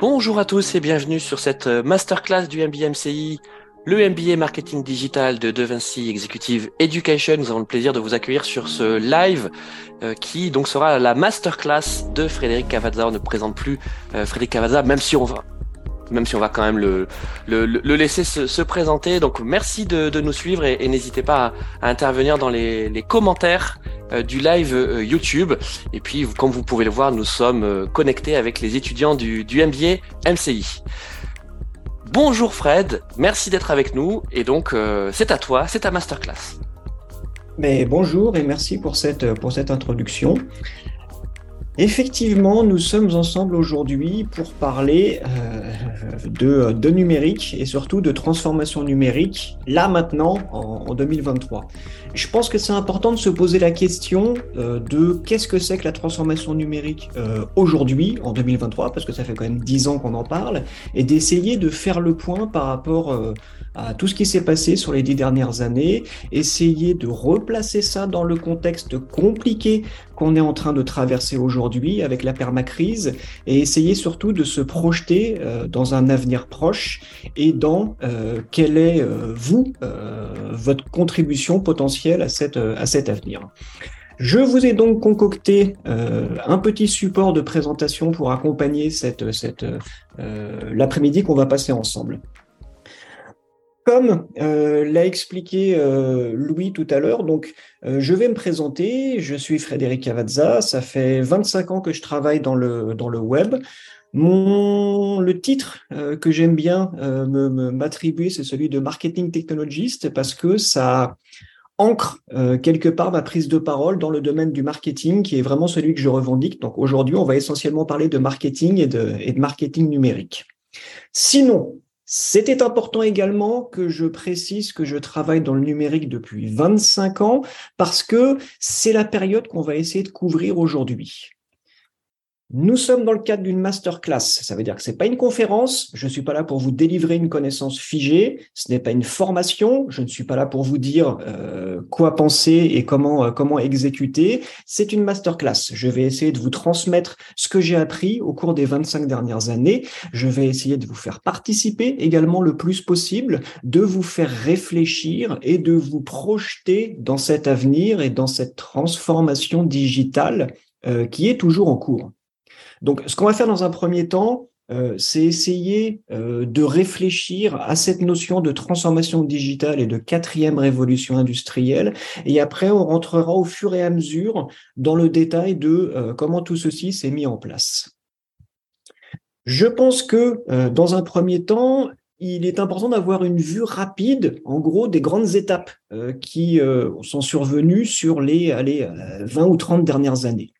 Bonjour à tous et bienvenue sur cette euh, masterclass du MBA MCI, le MBA Marketing Digital de De Vinci Executive Education. Nous avons le plaisir de vous accueillir sur ce live euh, qui donc sera la masterclass de Frédéric Cavazza. On ne présente plus euh, Frédéric Cavazza, même si on va même si on va quand même le, le, le laisser se, se, présenter. Donc merci de, de nous suivre et, et n'hésitez pas à, à, intervenir dans les, les commentaires euh, du live euh, YouTube. Et puis, comme vous pouvez le voir, nous sommes euh, connectés avec les étudiants du, du MBA MCI. Bonjour Fred, merci d'être avec nous. Et donc, c'est à toi, c'est ta masterclass. Mais bonjour et merci pour cette, pour cette introduction. Effectivement, nous sommes ensemble aujourd'hui pour parler euh, de, numérique et surtout de transformation numérique, là maintenant, en, en 2023. Je pense que c'est important de se poser la question euh, de qu'est-ce que c'est que la transformation numérique euh, aujourd'hui, en 2023, parce que ça fait quand même dix ans qu'on en parle, et d'essayer de faire le point par rapport à tout ce qui s'est passé sur les dix dernières années, essayer de replacer ça dans le contexte compliqué qu'on est en train de traverser aujourd'hui avec la permacrise et essayer surtout de se projeter euh, dans un avenir proche et dans euh, quelle est, euh, vous, votre contribution potentielle à, cette, à cet avenir. Je vous ai donc concocté euh, un petit support de présentation pour accompagner cette, cette, euh, l'après-midi qu'on va passer ensemble. Comme euh, l'a expliqué euh, Louis tout à l'heure, donc euh, je vais me présenter. Je suis Frédéric Cavazza. Ça fait 25 ans que je travaille dans le dans le web. Le titre que j'aime bien m'attribuer, c'est celui de marketing technologiste parce que ça ancre quelque part ma prise de parole dans le domaine du marketing, qui est vraiment celui que je revendique. Donc aujourd'hui, on va essentiellement parler de marketing et et de marketing numérique. Sinon, c'était important également que je précise que je travaille dans le numérique depuis 25 ans parce que c'est la période qu'on va essayer de couvrir aujourd'hui. Nous sommes dans le cadre d'une masterclass. Ça veut dire que c'est pas une conférence. Je ne suis pas là pour vous délivrer une connaissance figée. Ce n'est pas une formation. Je ne suis pas là pour vous dire euh, quoi penser et comment euh, comment exécuter. C'est une masterclass. Je vais essayer de vous transmettre ce que j'ai appris au cours des 25 dernières années. Je vais essayer de vous faire participer également le plus possible, de vous faire réfléchir et de vous projeter dans cet avenir et dans cette transformation digitale euh, qui est toujours en cours. Donc, ce qu'on va faire dans un premier temps, euh, c'est essayer euh, de réfléchir à cette notion de transformation digitale et de quatrième révolution industrielle. Et après, on rentrera au fur et à mesure dans le détail de euh, comment tout ceci s'est mis en place. Je pense que euh, dans un premier temps, il est important d'avoir une vue rapide, en gros, des grandes étapes euh, qui sont survenues sur les allez, 20 ou 30 dernières années.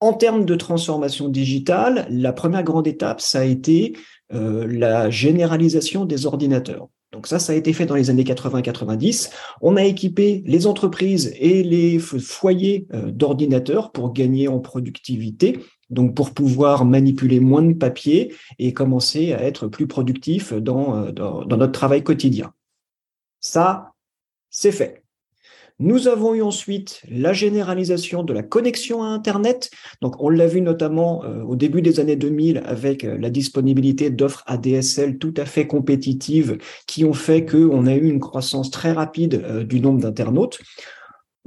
En termes de transformation digitale, la première grande étape, ça a été euh, la généralisation des ordinateurs. Donc ça, ça a été fait dans les années 80-90. On a équipé les entreprises et les foyers euh, d'ordinateurs pour gagner en productivité, donc pour pouvoir manipuler moins de papier et commencer à être plus productif dans, euh, dans, dans notre travail quotidien. Ça, c'est fait. Nous avons eu ensuite la généralisation de la connexion à Internet. Donc, on l'a vu notamment euh, au début des années 2000 avec euh, la disponibilité d'offres ADSL tout à fait compétitives qui ont fait qu'on a eu une croissance très rapide euh, du nombre d'internautes.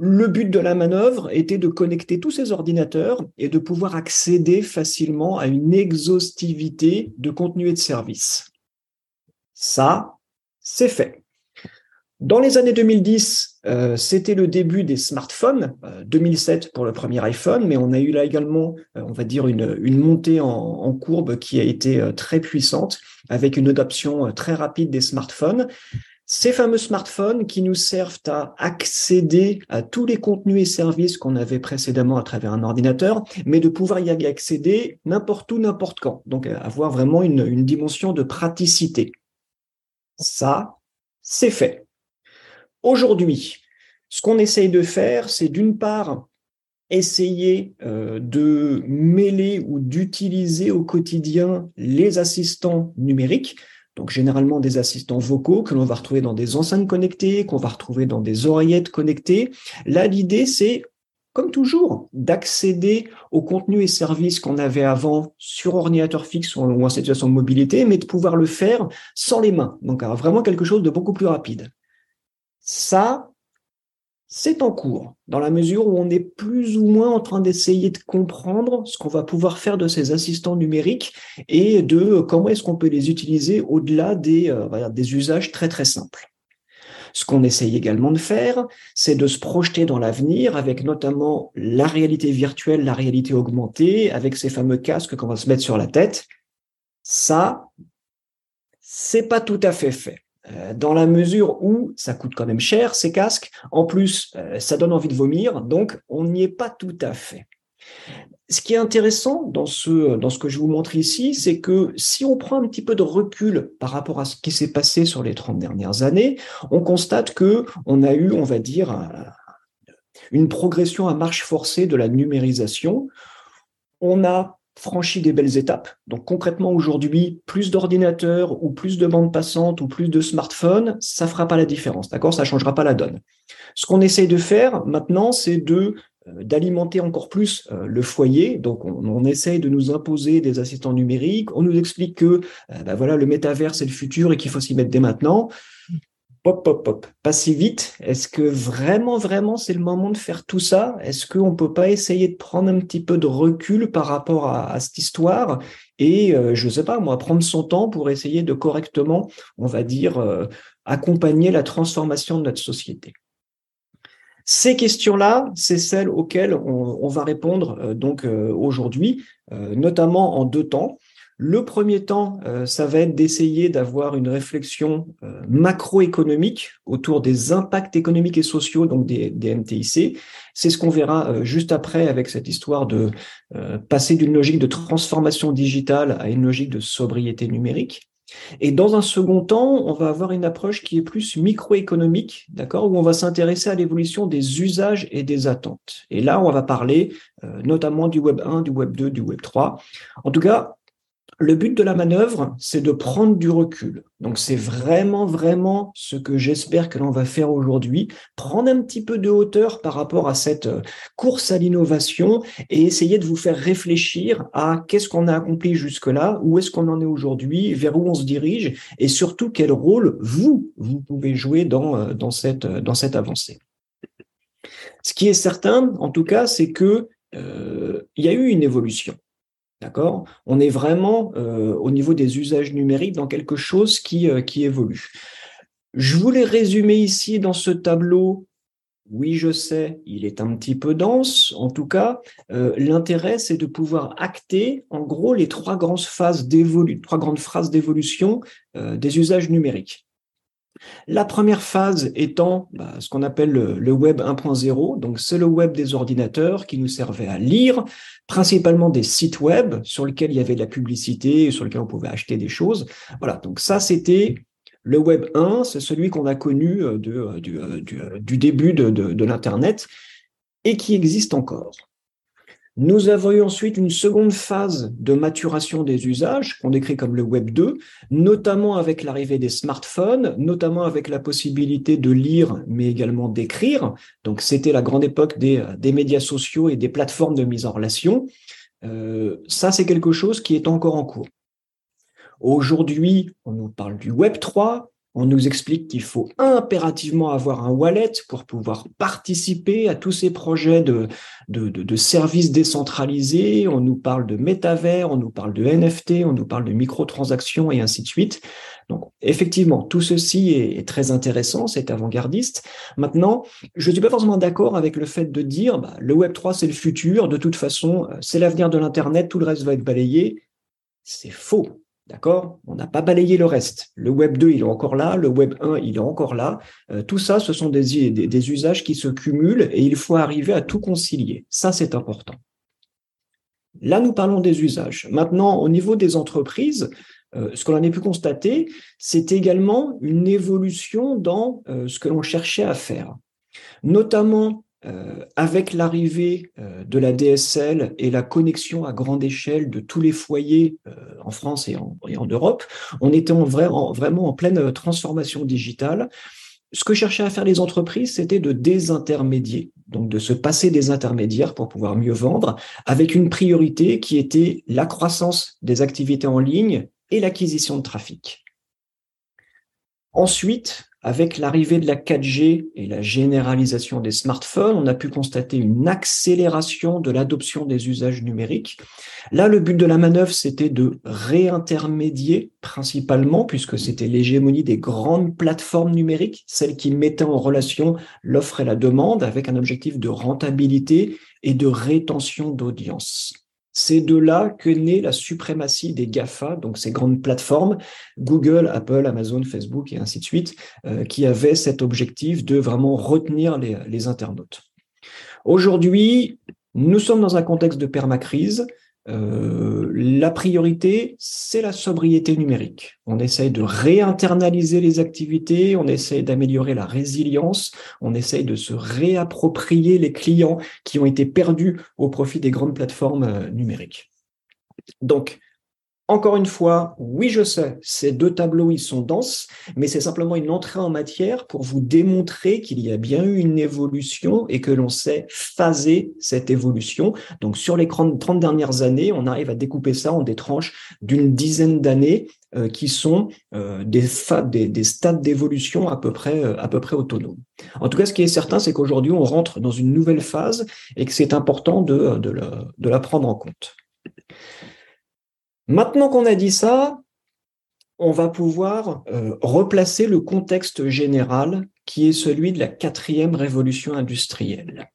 Le but de la manœuvre était de connecter tous ces ordinateurs et de pouvoir accéder facilement à une exhaustivité de contenu et de services. Ça, c'est fait. Dans les années 2010, euh, c'était le début des smartphones, euh, 2007 pour le premier iPhone, mais on a eu là également, euh, on va dire, une, une montée en, en, courbe qui a été euh, très puissante, avec une adoption euh, très rapide des smartphones. Ces fameux smartphones qui nous servent à accéder à tous les contenus et services qu'on avait précédemment à travers un ordinateur, mais de pouvoir y accéder n'importe où, n'importe quand. Donc avoir vraiment une, une dimension de praticité. Ça, c'est fait. Aujourd'hui, ce qu'on essaye de faire, c'est d'une part essayer euh, de mêler ou d'utiliser au quotidien les assistants numériques, donc généralement des assistants vocaux que l'on va retrouver dans des enceintes connectées, qu'on va retrouver dans des oreillettes connectées. Là, l'idée, c'est comme toujours, d'accéder aux contenus et services qu'on avait avant sur ordinateur fixe ou en situation de mobilité, mais de pouvoir le faire sans les mains. Donc vraiment quelque chose de beaucoup plus rapide. Ça, c'est en cours, dans la mesure où on est plus ou moins en train d'essayer de comprendre ce qu'on va pouvoir faire de ces assistants numériques et de comment est-ce qu'on peut les utiliser au-delà des, euh, des usages très très simples. Ce qu'on essaye également de faire, c'est de se projeter dans l'avenir avec notamment la réalité virtuelle, la réalité augmentée, avec ces fameux casques qu'on va se mettre sur la tête. Ça, c'est pas tout à fait fait euh, dans la mesure où ça coûte quand même cher, ces casques. En plus, euh, ça donne envie de vomir, donc on n'y est pas tout à fait. Ce qui est intéressant dans ce, dans ce que je vous montre ici, c'est que si on prend un petit peu de recul par rapport à ce qui s'est passé sur les 30 dernières années, on constate que on a eu, on va dire, une progression à marche forcée de la numérisation. On a franchi des belles étapes. Donc concrètement aujourd'hui, plus d'ordinateurs ou plus de bandes passantes ou plus de smartphones, ça fera pas la différence, d'accord? Ça changera pas la donne. Ce qu'on essaye de faire maintenant, c'est de euh, d'alimenter encore plus euh, le foyer. Donc, on, on, essaye de nous imposer des assistants numériques. On nous explique que euh, bah voilà, le métavers, c'est le futur et qu'il faut s'y mettre dès maintenant. Pop, pop, pop. Pas si vite. Est-ce que vraiment, vraiment, c'est le moment de faire tout ça? Est-ce qu'on peut pas essayer de prendre un petit peu de recul par rapport à, à cette histoire? Et, euh, je sais pas, moi, prendre son temps pour essayer de correctement, on va dire, accompagner la transformation de notre société ces questions-là, c'est celles auxquelles on, va répondre euh, donc euh, aujourd'hui, euh, notamment en deux temps. Le premier temps, ça va être d'essayer d'avoir une réflexion macroéconomique autour des impacts économiques et sociaux donc des, des MTIC. C'est ce qu'on verra juste après avec cette histoire de passer d'une logique de transformation digitale à une logique de sobriété numérique. Et dans un second temps, on va avoir une approche qui est plus microéconomique, d'accord, où on va s'intéresser à l'évolution des usages et des attentes. Et là, on va parler euh, notamment du Web 1, du Web 2, du Web 3. En tout cas, le but de la manœuvre, c'est de prendre du recul. Donc c'est vraiment, vraiment ce que j'espère que l'on va faire aujourd'hui, prendre un petit peu de hauteur par rapport à cette euh, course à l'innovation et essayer de vous faire réfléchir à qu'est-ce qu'on a accompli jusque-là, où est-ce qu'on en est aujourd'hui, vers où on se dirige et surtout quel rôle vous, vous pouvez jouer dans, euh, dans, cette, euh, dans cette avancée. Ce qui est certain, en tout cas, c'est que y a eu une évolution. D'accord? On est vraiment euh, au niveau des usages numériques dans quelque chose qui, euh, qui évolue. Je voulais résumer ici dans ce tableau. Oui, je sais, il est un petit peu dense. En tout cas, euh, l'intérêt, c'est de pouvoir acter, en gros, les trois grandes phases d'évolution, trois grandes phrases d'évolution des usages numériques. La première phase étant bah, ce qu'on appelle le, web 1.0, donc c'est le web des ordinateurs qui nous servait à lire, principalement des sites web sur lesquels il y avait de la publicité, sur lesquels on pouvait acheter des choses. Voilà, donc ça c'était le web 1, c'est celui qu'on a connu euh, euh, euh, du, début de l'Internet et qui existe encore. Nous avons eu ensuite une seconde phase de maturation des usages qu'on décrit comme le Web 2, notamment avec l'arrivée des smartphones, notamment avec la possibilité de lire, mais également d'écrire. Donc c'était la grande époque des, des, médias sociaux et des plateformes de mise en relation. Euh, ça, c'est quelque chose qui est encore en cours. Aujourd'hui, on nous parle du Web 3, on nous explique qu'il faut impérativement avoir un wallet pour pouvoir participer à tous ces projets de, services décentralisés. On nous parle de métavers, on nous parle de NFT, on nous parle de microtransactions et ainsi de suite. Donc, effectivement, tout ceci est, très intéressant, c'est avant-gardiste. Maintenant, je ne suis pas forcément d'accord avec le fait de dire bah, le Web 3, c'est le futur, de toute façon, c'est l'avenir de l'Internet, tout le reste va être balayé. C'est faux. D'accord? On n'a pas balayé le reste. Le Web 2, il est encore là. Le Web 1, il est encore là. Euh, tout ça, ce sont des, usages qui se cumulent et il faut arriver à tout concilier. Ça, c'est important. Là, nous parlons des usages. Maintenant, au niveau des entreprises, euh, ce que l'on a pu constater, c'est également une évolution dans euh, ce que l'on cherchait à faire. Notamment euh, avec l'arrivée euh, de la DSL et la connexion à grande échelle de tous les foyers euh, en France et en, Europe, on était en vrai, vraiment en pleine transformation digitale. ce que cherchaient à faire les entreprises, c'était de désintermédier, donc de se passer des intermédiaires pour pouvoir mieux vendre, avec une priorité qui était la croissance des activités en ligne et l'acquisition de trafic. Ensuite, avec l'arrivée de la 4G et la généralisation des smartphones, on a pu constater une accélération de l'adoption des usages numériques. Là, le but de la manœuvre, c'était de réintermédier principalement, puisque c'était l'hégémonie des grandes plateformes numériques, celles qui mettaient en relation l'offre et la demande avec un objectif de rentabilité et de rétention d'audience. C'est de là que naît la suprématie des GAFA, donc ces grandes plateformes, Google, Apple, Amazon, Facebook et ainsi de suite, euh, qui avaient cet objectif de vraiment retenir les, les internautes. Aujourd'hui, nous sommes dans un contexte de permacrise. Euh, la priorité, c'est la sobriété numérique. On essaye de réinternaliser les activités, on essaye d'améliorer la résilience, on essaye de se réapproprier les clients qui ont été perdus au profit des grandes plateformes euh, numériques. Donc, encore une fois, oui, je sais, ces deux tableaux, ils sont denses, mais c'est simplement une entrée en matière pour vous démontrer qu'il y a bien eu une évolution et que l'on sait phaser cette évolution. Donc, sur les 30 dernières années, on arrive à découper ça en des tranches d'une dizaine d'années euh, qui sont euh, des, des, stades d'évolution à peu près euh, à peu près autonomes. En tout cas, ce qui est certain, c'est qu'aujourd'hui, on rentre dans une nouvelle phase et que c'est important de la prendre en compte. Maintenant qu'on a dit ça, on va pouvoir euh, replacer le contexte général qui est celui de la quatrième révolution industrielle.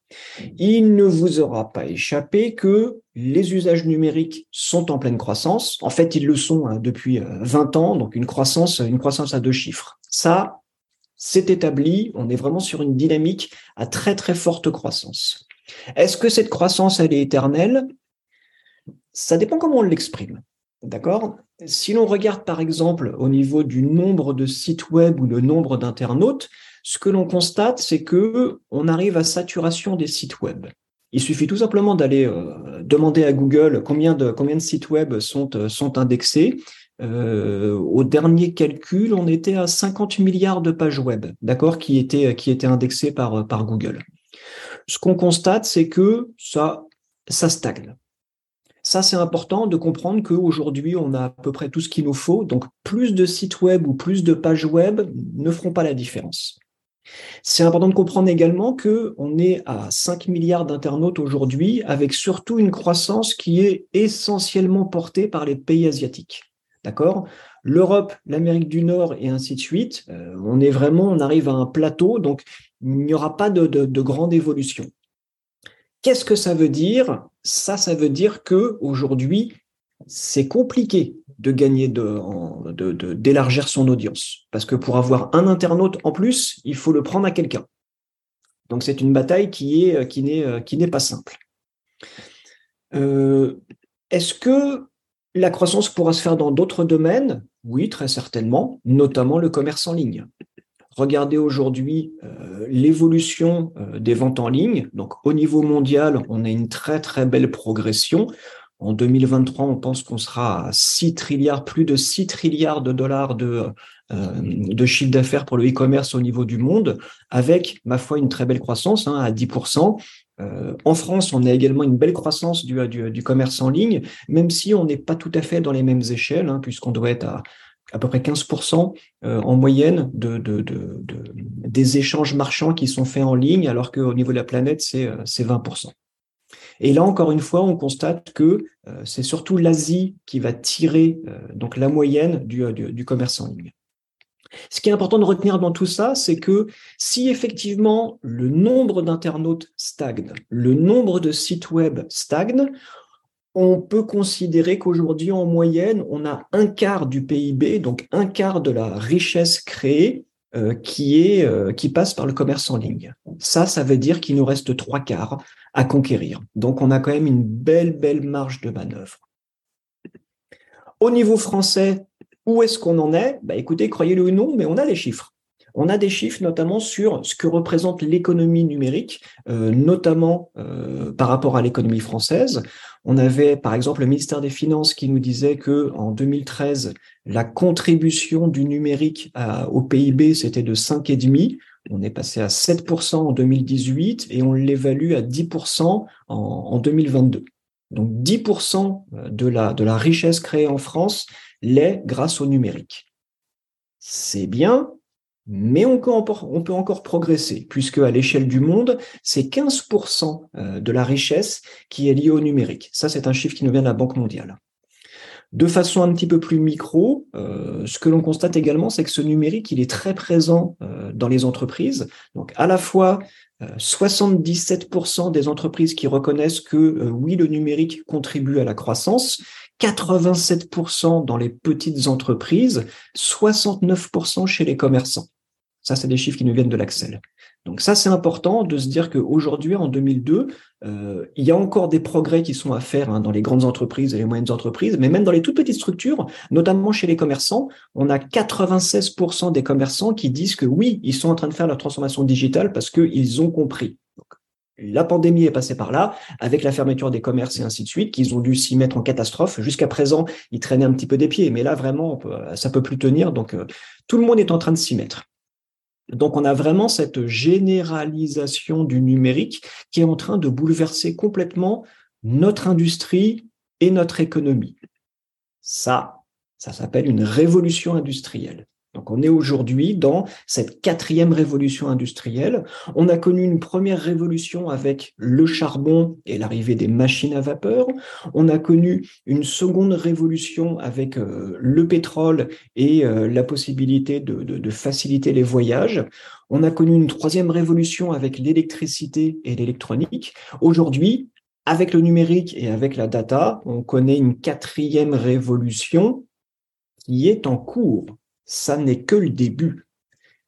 Il ne vous aura pas échappé que les usages numériques sont en pleine croissance. En fait, ils le sont hein, depuis 20 euh, ans, donc une croissance, une croissance à deux chiffres. Ça, c'est établi. On est vraiment sur une dynamique à très très forte croissance. Est-ce que cette croissance, elle est éternelle? Ça dépend comment on l'exprime. D'accord? Si l'on regarde par exemple au niveau du nombre de sites web ou le nombre d'internautes, ce que l'on constate, c'est que on arrive à saturation des sites web. Il suffit tout simplement d'aller euh, demander à Google combien de, sites web sont, euh, indexés. Euh, au dernier calcul, on était à 50 milliards de pages web, d'accord, qui étaient, qui indexées par, Google. Ce qu'on constate, c'est que ça stagne. Ça, c'est important de comprendre qu'aujourd'hui, on a à peu près tout ce qu'il nous faut. Donc, plus de sites web ou plus de pages web ne feront pas la différence. C'est important de comprendre également qu'on est à 5 milliards d'internautes aujourd'hui, avec surtout une croissance qui est essentiellement portée par les pays asiatiques. D'accord? L'Europe, l'Amérique du Nord et ainsi de suite, euh, on est vraiment, on arrive à un plateau, donc il n'y aura pas de grande évolution. Qu'est-ce que ça veut dire? Ça, ça veut dire que aujourd'hui, c'est compliqué de gagner, de, d'élargir son audience, parce que pour avoir un internaute en plus, il faut le prendre à quelqu'un. Donc c'est une bataille qui est qui n'est pas simple. Euh, est-ce que la croissance pourra se faire dans d'autres domaines? Oui, très certainement, notamment le commerce en ligne. Regardez aujourd'hui euh, l'évolution euh, des ventes en ligne. Donc, au niveau mondial, on a une très, très belle progression. En 2023, on pense qu'on sera à 6 trilliards, plus de 6 trilliards de dollars de, euh, de chiffre d'affaires pour le e-commerce au niveau du monde, avec, ma foi, une très belle croissance hein, à 10%. en France, on a également une belle croissance du, du, commerce en ligne, même si on n'est pas tout à fait dans les mêmes échelles, hein, puisqu'on doit être à à peu près 15% euh, en moyenne de, de, de, des échanges marchands qui sont faits en ligne, alors qu'au niveau de la planète, c'est 20%. Euh, Et là, encore une fois, on constate que euh, c'est surtout l'Asie qui va tirer donc la moyenne du, du, du, commerce en ligne. Ce qui est important de retenir dans tout ça, c'est que si effectivement le nombre d'internautes stagne, le nombre de sites web stagne, on peut considérer qu'aujourd'hui, en moyenne, on a un quart du PIB, donc un quart de la richesse créée euh, euh, qui passe par le commerce en ligne. Ça, ça veut dire qu'il nous reste trois quarts à conquérir. Donc, on a quand même une belle, belle marge de manœuvre. Au niveau français, où est-ce qu'on en est? Bah, Écoutez, croyez-le ou non, mais on a les chiffres. On a des chiffres notamment sur ce que représente l'économie numérique, euh, notamment par rapport à l'économie française On avait par exemple le ministère des Finances qui nous disait que en 2013, la contribution du numérique au PIB c'était de 5,5. On est passé à 7% en 2018 et on l'évalue à 10% en, en 2022. Donc 10% de la, de la richesse créée en France l'est grâce au numérique. C'est bien, mais on peut, encore, progresser, puisque à l'échelle du monde, c'est 15% euh, de la richesse qui est liée au numérique. Ça, c'est un chiffre qui nous vient de la Banque mondiale. De façon un petit peu plus micro, euh, ce que l'on constate également, c'est que ce numérique, il est très présent euh, dans les entreprises. Donc, à la fois, 77% des entreprises qui reconnaissent que oui, le numérique contribue à la croissance, 87% dans les petites entreprises, 69% chez les commerçants. Ça, c'est des chiffres qui nous viennent de l'Axel. Donc ça, c'est important de se dire qu'aujourd'hui, en 2002, euh, il y a encore des progrès qui sont à faire hein, dans les grandes entreprises et les moyennes entreprises, mais même dans les toutes petites structures, notamment chez les commerçants, on a 96% des commerçants qui disent que oui, ils sont en train de faire leur transformation digitale parce qu'ils ont compris. la pandémie est passée par là, avec la fermeture des commerces et ainsi de suite, qu'ils ont dû s'y mettre en catastrophe. Jusqu'à présent, ils traînaient un petit peu des pieds, mais là, vraiment, ça peut plus tenir. Donc, euh, tout le monde est en train de s'y mettre. Donc on a vraiment cette généralisation du numérique qui est en train de bouleverser complètement notre industrie et notre économie. Ça, ça s'appelle une révolution industrielle. Donc on est aujourd'hui dans cette quatrième révolution industrielle. On a connu une première révolution avec le charbon et l'arrivée des machines à vapeur. On a connu une seconde révolution avec euh, le pétrole et euh, la possibilité de, de faciliter les voyages. On a connu une troisième révolution avec l'électricité et l'électronique. Aujourd'hui, avec le numérique et avec la data, on connaît une quatrième révolution qui est en cours ça n'est que le début.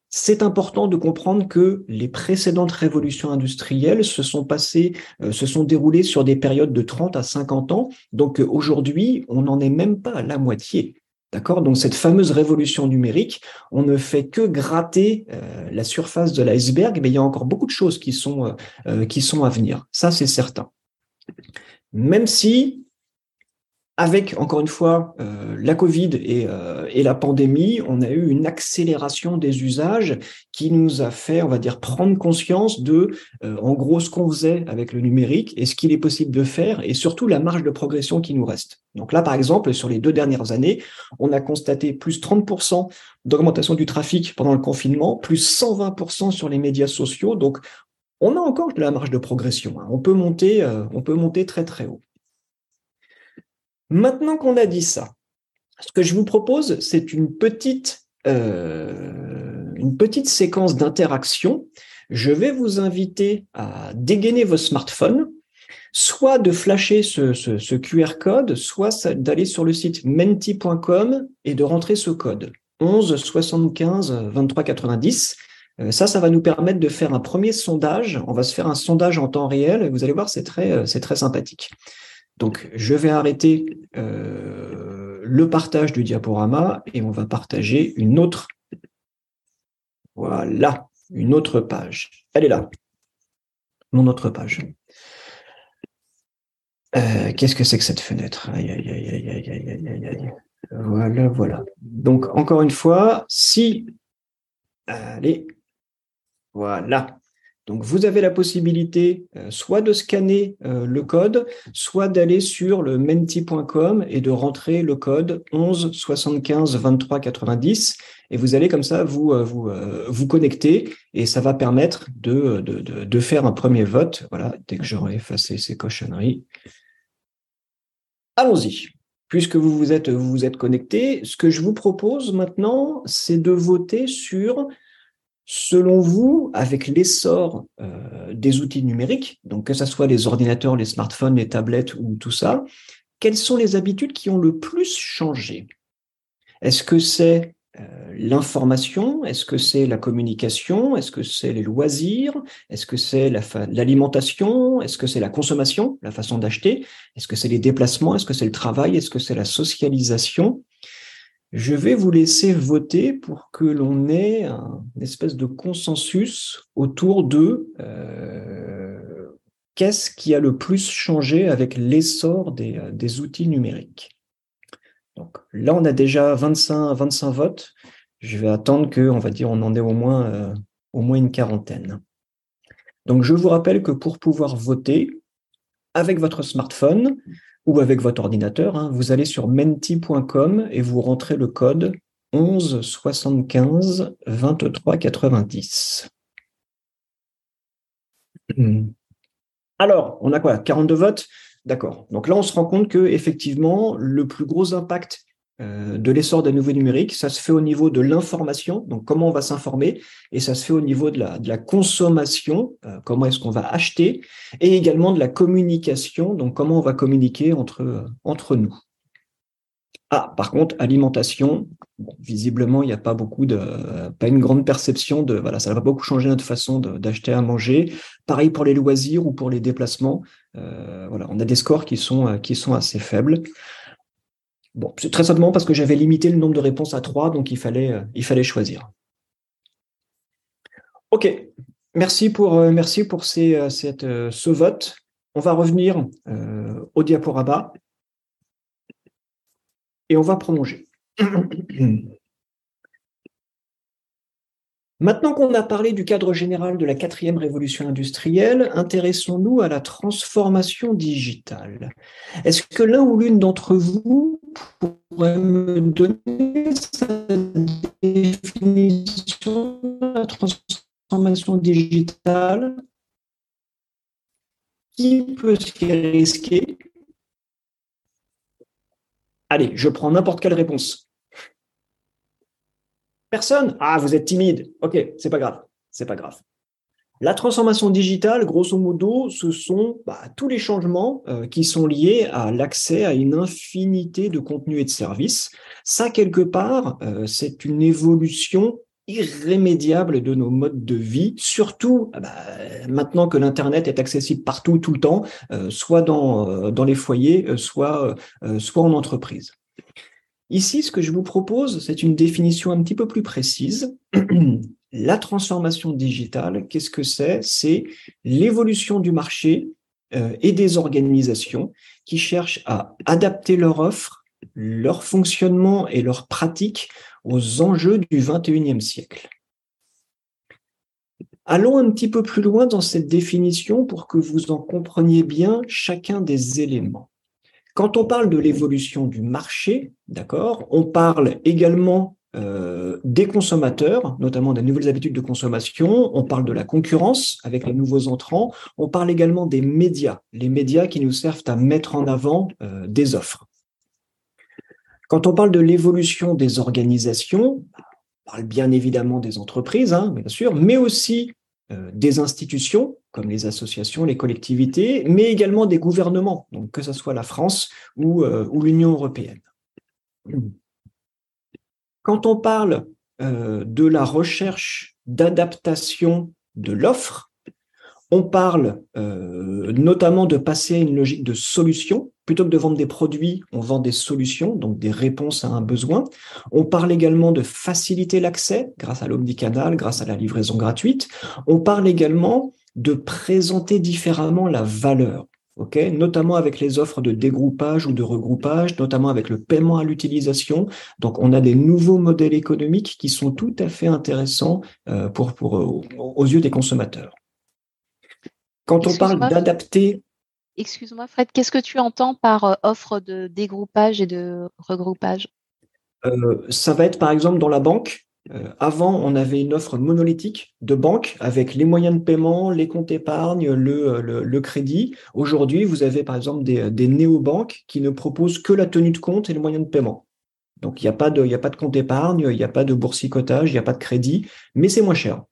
C'est important de comprendre que les précédentes révolutions industrielles se sont passées, euh, se sont déroulées sur des périodes de 30 à 50 ans. Donc euh, aujourd'hui, on n'en est même pas à la moitié. D'accord? Donc cette fameuse révolution numérique, on ne fait que gratter euh, la surface de l'iceberg, mais il y a encore beaucoup de choses qui sont, qui sont à venir. Ça, c'est certain. Même si avec, encore une fois, euh, la Covid euh, et, la pandémie, on a eu une accélération des usages qui nous a fait, on va dire, prendre conscience de, euh, en gros, ce qu'on faisait avec le numérique et ce qu'il est possible de faire et surtout la marge de progression qui nous reste. Donc là, par exemple, sur les deux dernières années, on a constaté plus 30% d'augmentation du trafic pendant le confinement, plus 120% sur les médias sociaux. Donc, on a encore de la marge de progression. Hein. On peut monter, on peut monter très très haut. Maintenant qu'on a dit ça, ce que je vous propose, c'est une petite, euh, une petite séquence d'interaction. Je vais vous inviter à dégainer vos smartphones, soit de flasher ce, QR code, soit d'aller sur le site menti.com et de rentrer ce code 11 75 23 90. Ça, ça va nous permettre de faire un premier sondage. On va se faire un sondage en temps réel. Vous allez voir, c'est très, c'est très sympathique. Donc, je vais arrêter euh, le partage du diaporama et on va partager une autre. Voilà, une autre page. Elle est là. Mon autre page. Euh, qu'est-ce que c'est que cette fenêtre? Aïe, aïe, aïe, aïe, aïe, aïe, aïe, aïe. Voilà, voilà. Donc, encore une fois, si... Allez, voilà. Donc, vous avez la possibilité euh, soit de scanner euh, le code, soit d'aller sur le menti.com et de rentrer le code 11 75 23 90 et vous allez comme ça vous euh, vous, vous connecter et ça va permettre de, de, de, faire un premier vote. Voilà, dès que j'aurai effacé ces cochonneries. Allons-y. Puisque vous vous êtes, vous vous êtes connecté, ce que je vous propose maintenant, c'est de voter sur Selon vous, avec l'essor euh, des outils numériques, donc que ce soit les ordinateurs, les smartphones, les tablettes ou tout ça, quelles sont les habitudes qui ont le plus changé? Est-ce que c'est euh, l'information? Est-ce que c'est la communication? Est-ce que c'est les loisirs? Est-ce que c'est l'alimentation? Est-ce que c'est la consommation, la façon d'acheter? Est-ce que c'est les déplacements? Est-ce que c'est le travail? Est-ce que c'est la socialisation? Je vais vous laisser voter pour que l'on ait un, une espèce de consensus autour de euh, qu'est-ce qui a le plus changé avec l'essor des, des, outils numériques Donc là, on a déjà 25, 25 votes. Je vais attendre que, on va dire, on en ait au moins, au moins une quarantaine. Donc, je vous rappelle que pour pouvoir voter avec votre smartphone ou avec votre ordinateur, hein, vous allez sur menti.com et vous rentrez le code 11 75 23 90. Alors, on a quoi? 42 votes? D'accord. Donc là, on se rend compte que effectivement, le plus gros impact de l'essor des nouveaux numériques. Ça se fait au niveau de l'information, donc comment on va s'informer, et ça se fait au niveau de la, consommation, euh, comment est-ce qu'on va acheter, et également de la communication, donc comment on va communiquer entre, euh, nous. Ah, par contre, alimentation, visiblement, il n'y a pas beaucoup de, pas une grande perception de, voilà, ça va beaucoup changer notre façon d'acheter à manger. Pareil pour les loisirs ou pour les déplacements. voilà, on a des scores qui sont assez faibles. C'est très simplement parce que j'avais limité le nombre de réponses à trois, donc il fallait, euh, il fallait choisir. Ok, merci pour, euh, merci pour euh, ce vote. On va revenir au diaporama et on va prolonger. Maintenant qu'on a parlé du cadre général de la quatrième révolution industrielle, intéressons-nous à la transformation digitale. Est-ce que l'un ou l'une d'entre vous pourrait me donner sa définition de la transformation digitale? Qui peut s'y risquer? Allez, je prends n'importe quelle réponse. Personne Ah, vous êtes timide. Ok, c'est pas grave. C'est pas grave. La transformation digitale, grosso modo, ce sont bah, tous les changements euh, qui sont liés à l'accès à une infinité de contenus et de services. Ça, quelque part, euh, c'est une évolution irrémédiable de nos modes de vie, surtout ah bah, maintenant que l'Internet est accessible partout, tout le temps, euh, soit dans, les foyers, soit en entreprise. Ici, ce que je vous propose, c'est une définition un petit peu plus précise. La transformation digitale, qu'est-ce que c'est? C'est l'évolution du marché euh, et des organisations qui cherchent à adapter leur offre, leur fonctionnement et leurs pratiques aux enjeux du 21e siècle. Allons un petit peu plus loin dans cette définition pour que vous en compreniez bien chacun des éléments. Quand on parle de l'évolution du marché, d'accord, on parle également euh, des consommateurs, notamment des nouvelles habitudes de consommation. On parle de la concurrence avec les nouveaux entrants. On parle également des médias, les médias qui nous servent à mettre en avant euh, des offres. Quand on parle de l'évolution des organisations, on parle bien évidemment des entreprises, hein, bien sûr, mais aussi euh, des institutions comme les associations, les collectivités, mais également des gouvernements, donc que ce soit la France ou, euh, l'Union européenne. Quand on parle euh, de la recherche d'adaptation de l'offre, on parle euh, notamment de passer à une logique de solution. Plutôt que de vendre des produits, on vend des solutions, donc des réponses à un besoin. On parle également de faciliter l'accès grâce à l'omnicanal, grâce à la livraison gratuite. On parle également de présenter différemment la valeur. Notamment avec les offres de dégroupage ou de regroupage, notamment avec le paiement à l'utilisation. Donc, on a des nouveaux modèles économiques qui sont tout à fait intéressants euh, pour, pour, aux yeux des consommateurs. Quand on parle d'adapter. Excuse-moi, Fred, qu'est-ce que tu entends par euh, offre de dégroupage et de regroupage? Euh, Ça va être par exemple dans la banque. Euh, avant, on avait une offre monolithique de banque avec les moyens de paiement, les comptes épargne, le, le, crédit. Aujourd'hui, vous avez par exemple des, des néobanques qui ne proposent que la tenue de compte et les moyens de paiement. Donc, il n'y a, pas de, a pas de compte épargne, il n'y a pas de boursicotage, il n'y a pas de crédit, mais c'est moins cher.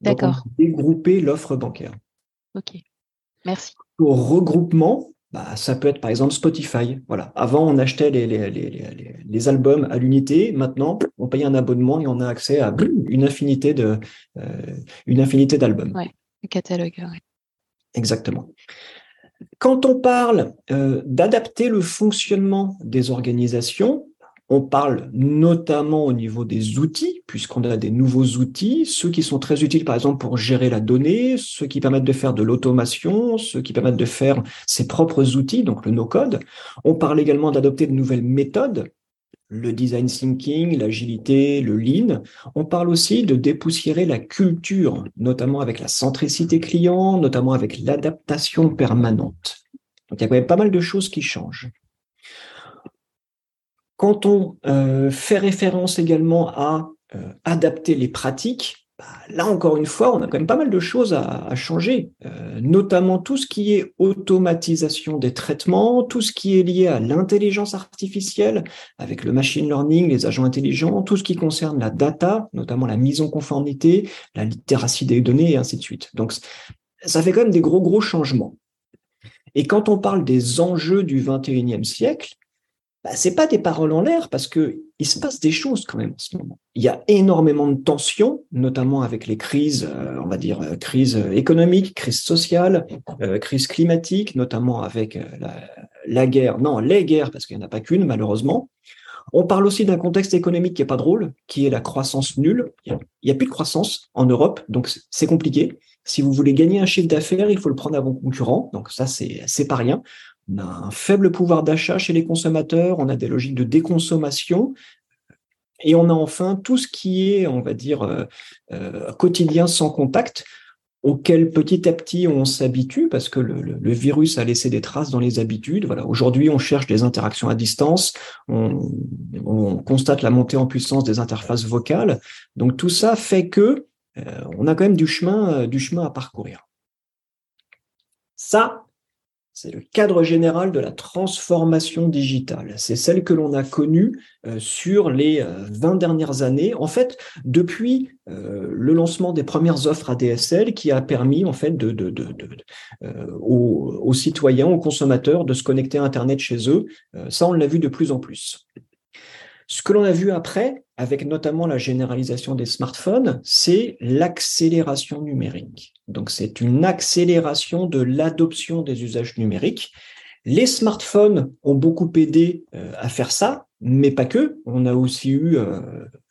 D'accord. Dégrouper l'offre bancaire. Ok, merci. Pour regroupement, bah, ça peut être par exemple Spotify. Voilà. Avant, on achetait les, les, les, les albums à l'unité. Maintenant, on paye un abonnement et on a accès à une infinité de euh, une infinité d'albums. Ouais, le catalogue. Exactement. Quand on parle euh, d'adapter le fonctionnement des organisations, On parle notamment au niveau des outils, puisqu'on a des nouveaux outils, ceux qui sont très utiles par exemple pour gérer la donnée, ceux qui permettent de faire de l'automation, ceux qui permettent de faire ses propres outils, donc le no-code. On parle également d'adopter de nouvelles méthodes, le design thinking, l'agilité, le lean. On parle aussi de dépoussiérer la culture, notamment avec la centricité client, notamment avec l'adaptation permanente. Donc il y a quand même pas mal de choses qui changent. Quand on euh, fait référence également à euh, adapter les pratiques, bah, là encore une fois, on a quand même pas mal de choses à, changer, euh, notamment tout ce qui est automatisation des traitements, tout ce qui est lié à l'intelligence artificielle, avec le machine learning, les agents intelligents, tout ce qui concerne la data, notamment la mise en conformité, la littératie des données et ainsi de suite. Donc, ça fait quand même des gros, gros changements. Et quand on parle des enjeux du 21e siècle, bah, c'est pas des paroles en l'air parce que il se passe des choses quand même en ce moment. Il y a énormément de tensions, notamment avec les crises, euh, on va dire euh, crise économique, crise sociale, euh, crise climatique, notamment avec la, guerre. Non, les guerres parce qu'il n'y en a pas qu'une malheureusement. On parle aussi d'un contexte économique qui est pas drôle, qui est la croissance nulle. Il n'y a, plus de croissance en Europe, donc c'est compliqué. Si vous voulez gagner un chiffre d'affaires, il faut le prendre à vos concurrents. Donc ça, c'est pas rien on a un faible pouvoir d'achat chez les consommateurs, on a des logiques de déconsommation, et on a enfin tout ce qui est, on va dire, euh, euh, quotidien sans contact, auquel petit à petit on s'habitue parce que le, virus a laissé des traces dans les habitudes. Voilà, aujourd'hui on cherche des interactions à distance, on, constate la montée en puissance des interfaces vocales. Donc tout ça fait que euh, on a quand même du chemin, du chemin à parcourir. Ça, c'est le cadre général de la transformation digitale. C'est celle que l'on a connue euh, sur les 20 euh, dernières années, en fait, depuis euh, le lancement des premières offres ADSL qui a permis, en fait, aux, aux, citoyens, aux consommateurs de se connecter à Internet chez eux. ça, on l'a vu de plus en plus. Ce que l'on a vu après, avec notamment la généralisation des smartphones, c'est l'accélération numérique. Donc c'est une accélération de l'adoption des usages numériques. Les smartphones ont beaucoup aidé euh, à faire ça, mais pas que. On a aussi eu euh,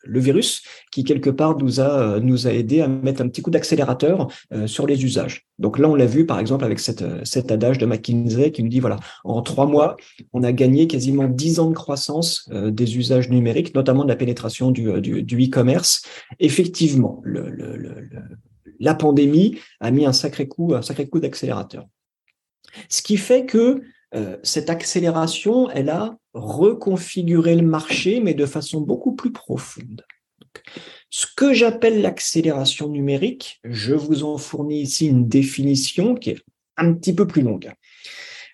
le virus qui quelque part nous a euh, nous a aidé à mettre un petit coup d'accélérateur sur les usages. Donc là, on l'a vu par exemple avec cette, cet adage de McKinsey qui nous dit voilà, en trois mois, on a gagné quasiment dix ans de croissance des usages numériques, notamment de la pénétration du, du, e-commerce. Effectivement, le, le, le, la pandémie a mis un sacré coup, un sacré coup d'accélérateur. Ce qui fait que euh, cette accélération, elle a reconfiguré le marché, mais de façon beaucoup plus profonde. ce que j'appelle l'accélération numérique, je vous en fournis ici une définition qui est un petit peu plus longue.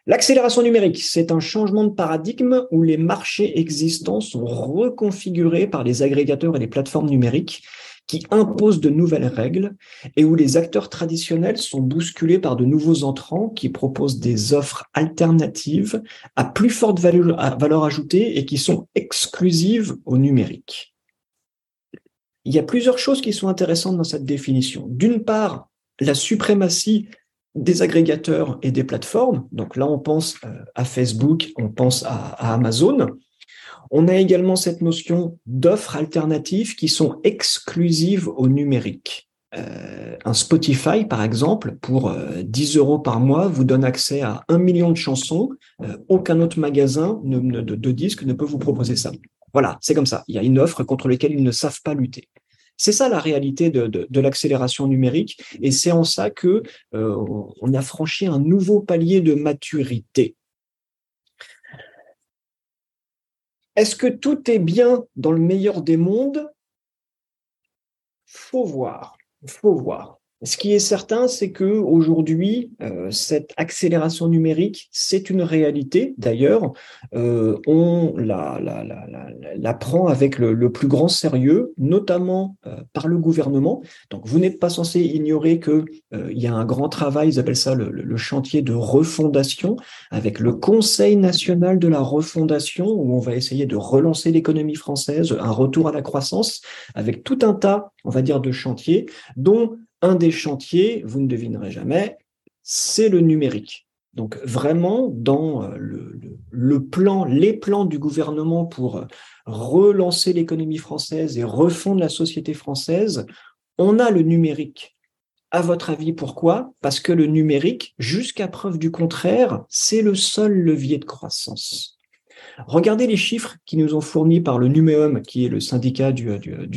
L'accélération numérique, c'est un changement de paradigme où les marchés existants sont reconfigurés par les agrégateurs et les plateformes numériques qui impose de nouvelles règles et où les acteurs traditionnels sont bousculés par de nouveaux entrants qui proposent des offres alternatives à plus forte valeur, ajoutée et qui sont exclusives au numérique. Il y a plusieurs choses qui sont intéressantes dans cette définition. D'une part, la suprématie des agrégateurs et des plateformes. Donc là, on pense euh, à Facebook, on pense à Amazon. On a également cette notion d'offres alternatives qui sont exclusives au numérique. Euh, un Spotify, par exemple, pour 10 euh, euros par mois, vous donne accès à un million de chansons. Euh, aucun autre magasin de, disques ne peut vous proposer ça. Voilà, c'est comme ça. Il y a une offre contre laquelle ils ne savent pas lutter. C'est ça la réalité de, l'accélération numérique, et c'est en ça que on a franchi un nouveau palier de maturité. Est-ce que tout est bien dans le meilleur des mondes? Faut voir, faut voir. Ce qui est certain, c'est que aujourd'hui, euh, cette accélération numérique, c'est une réalité. D'ailleurs, euh, on la, la, la, prend avec le, plus grand sérieux, notamment euh, par le gouvernement. Donc, vous n'êtes pas censé ignorer que il y a un grand travail, ils appellent ça le, le, chantier de refondation, avec le Conseil national de la refondation, où on va essayer de relancer l'économie française, un retour à la croissance, avec tout un tas, on va dire, de chantiers, dont un des chantiers, vous ne devinerez jamais, c'est le numérique. Donc vraiment, dans euh, le plan, les plans du gouvernement pour relancer l'économie française et refondre la société française, on a le numérique. À votre avis, pourquoi? Parce que le numérique, jusqu'à preuve du contraire, c'est le seul levier de croissance. Regardez les chiffres qui nous ont fournis par le Numéum, qui est le syndicat du,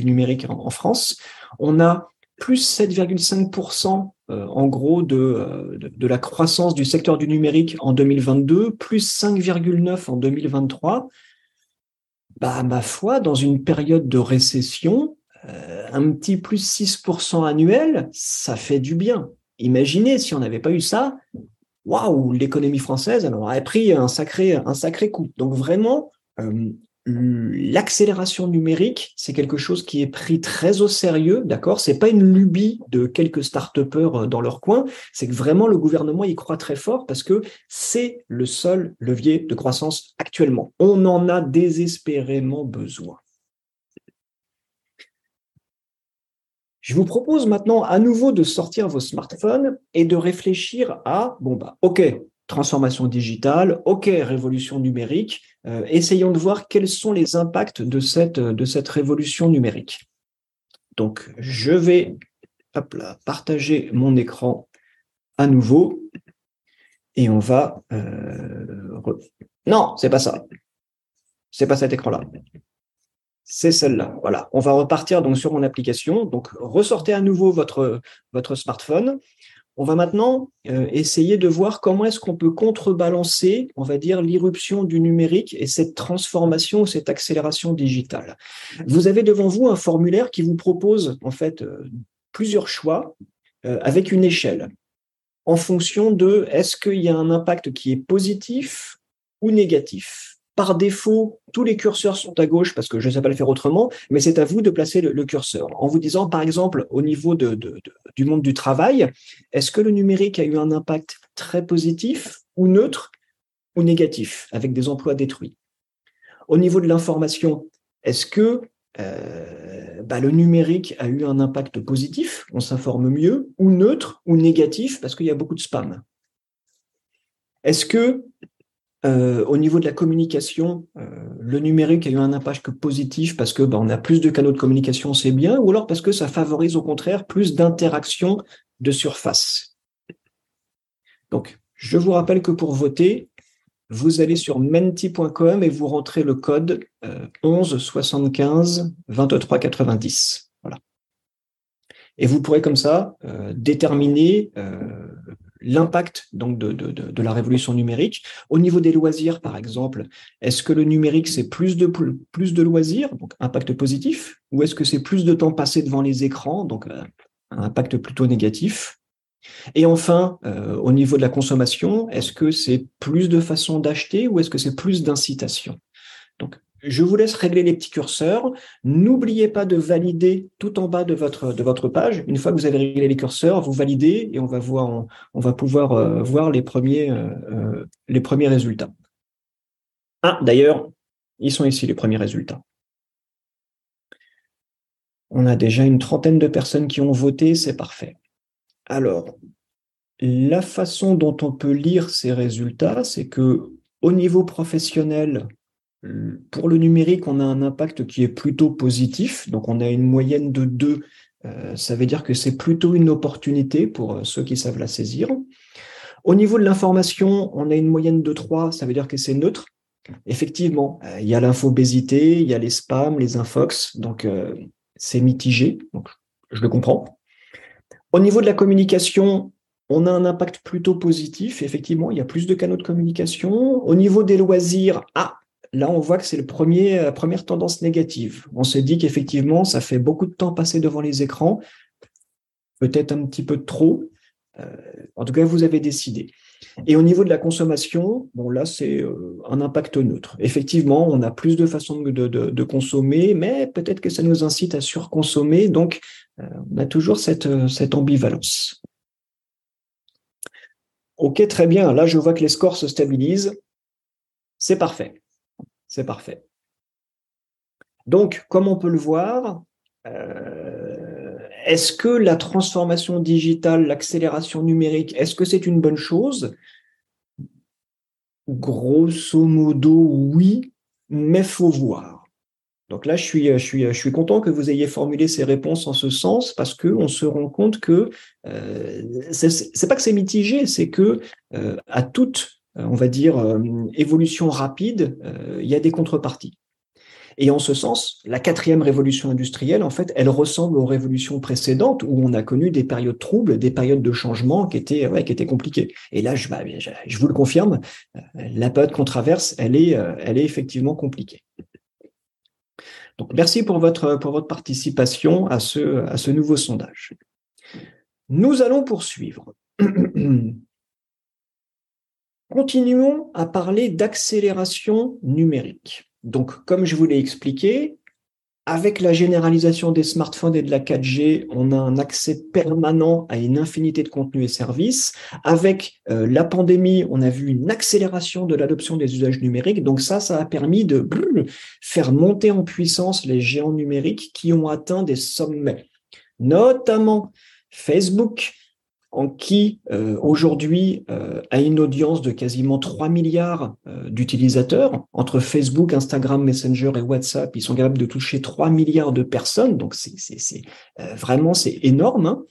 numérique en, France. On a plus 7,5% euh, en gros euh, de, la croissance du secteur du numérique en 2022, plus 5,9% en 2023. Bah, ma foi, dans une période de récession, euh, un petit plus 6% annuel, ça fait du bien. Imaginez si on n'avait pas eu ça, waouh, l'économie française, elle aurait pris un sacré, coup. Donc vraiment, l'accélération numérique, c'est quelque chose qui est pris très au sérieux, d'accord? C'est pas une lubie de quelques start-upers euh, dans leur coin, c'est que vraiment le gouvernement y croit très fort parce que c'est le seul levier de croissance actuellement. On en a désespérément besoin. Je vous propose maintenant à nouveau de sortir vos smartphones et de réfléchir à, bon bah, ok, transformation digitale, ok, révolution numérique, euh, essayons de voir quels sont les impacts de cette, révolution numérique. Donc, je vais partager mon écran à nouveau et on va... Euh, non, c'est pas ça. C'est pas cet écran-là c'est celle-là. Voilà. On va repartir donc sur mon application. Donc, ressortez à nouveau votre smartphone. On va maintenant euh, essayer de voir comment est-ce qu'on peut contrebalancer, on va dire, l'irruption du numérique et cette transformation, cette accélération digitale. Vous avez devant vous un formulaire qui vous propose en fait euh, plusieurs choix euh, avec une échelle en fonction de est-ce qu'il y a un impact qui est positif ou négatif par défaut, tous les curseurs sont à gauche parce que je ne sais pas le faire autrement, mais c'est à vous de placer le, curseur. En vous disant, par exemple, au niveau du monde du travail, est-ce que le numérique a eu un impact très positif ou neutre ou négatif, avec des emplois détruits? Au niveau de l'information, est-ce que euh, bah, le numérique a eu un impact positif, on s'informe mieux, ou neutre ou négatif parce qu'il y a beaucoup de spam? Est-ce que euh, au niveau de la communication, euh, le numérique a eu un impact positif parce que bah, on a plus de canaux de communication, c'est bien, ou alors parce que ça favorise au contraire plus d'interactions de surface. Donc, je vous rappelle que pour voter, vous allez sur menti.com et vous rentrez le code 11 75 23 90. Voilà. Et vous pourrez comme ça euh, déterminer l'impact donc de, la révolution numérique. Au niveau des loisirs, par exemple, est-ce que le numérique, c'est plus de, loisirs, donc impact positif, ou est-ce que c'est plus de temps passé devant les écrans, donc euh, un impact plutôt négatif? Et enfin, euh, au niveau de la consommation, est-ce que c'est plus de façons d'acheter ou est-ce que c'est plus d'incitation? Je vous laisse régler les petits curseurs. N'oubliez pas de valider tout en bas de votre, de votre page. Une fois que vous avez réglé les curseurs, vous validez et on va, voir, on, va pouvoir euh, voir les premiers, euh, euh, les premiers résultats. Ah, d'ailleurs, ils sont ici les premiers résultats. On a déjà une trentaine de personnes qui ont voté, c'est parfait. Alors, la façon dont on peut lire ces résultats, c'est que au niveau professionnel, pour le numérique, on a un impact qui est plutôt positif, donc on a une moyenne de 2. Euh, ça veut dire que c'est plutôt une opportunité pour euh, ceux qui savent la saisir. Au niveau de l'information, on a une moyenne de 3, ça veut dire que c'est neutre. Effectivement, euh, il y a l'infobésité, il y a les spams, les infox, donc c'est mitigé, donc je le comprends. Au niveau de la communication, on a un impact plutôt positif. Effectivement, il y a plus de canaux de communication. Au niveau des loisirs, ah, là, on voit que c'est la première tendance négative. On se dit qu'effectivement, ça fait beaucoup de temps passé devant les écrans, peut-être un petit peu trop. Euh, en tout cas, vous avez décidé. Et au niveau de la consommation, bon là, c'est euh, un impact neutre. Effectivement, on a plus de façons de, consommer, mais peut-être que ça nous incite à surconsommer. Donc, euh, on a toujours cette, cette ambivalence. Ok, très bien. Là, je vois que les scores se stabilisent. C'est parfait. C'est parfait. Donc, comme on peut le voir, euh, est-ce que la transformation digitale, l'accélération numérique, est-ce que c'est une bonne chose? Grosso modo, oui, mais faut voir. Donc là, je suis, je suis, je suis content que vous ayez formulé ces réponses en ce sens parce que on se rend compte que euh, c'est pas que c'est mitigé, c'est que euh, à toute, on va dire, euh, évolution rapide, euh, il y a des contreparties. Et en ce sens, la quatrième révolution industrielle, en fait, elle ressemble aux révolutions précédentes où on a connu des périodes troubles, des périodes de changement qui étaient, qui étaient compliquées. Et là, je, bah, je, vous le confirme, euh, la période qu'on traverse, elle est, euh, elle est effectivement compliquée. Donc, merci pour votre, pour votre participation à ce, à ce nouveau sondage. Nous allons poursuivre. Continuons à parler d'accélération numérique. Donc, comme je vous l'ai expliqué, avec la généralisation des smartphones et de la 4G, on a un accès permanent à une infinité de contenus et services. Avec euh, la pandémie, on a vu une accélération de l'adoption des usages numériques. Donc ça, ça a permis de faire monter en puissance les géants numériques qui ont atteint des sommets, notamment Facebook, en qui euh, aujourd'hui euh, a une audience de quasiment 3 milliards euh, d'utilisateurs entre Facebook, Instagram, Messenger et WhatsApp. Ils sont capables de toucher 3 milliards de personnes, donc c'est vraiment c'est énorme.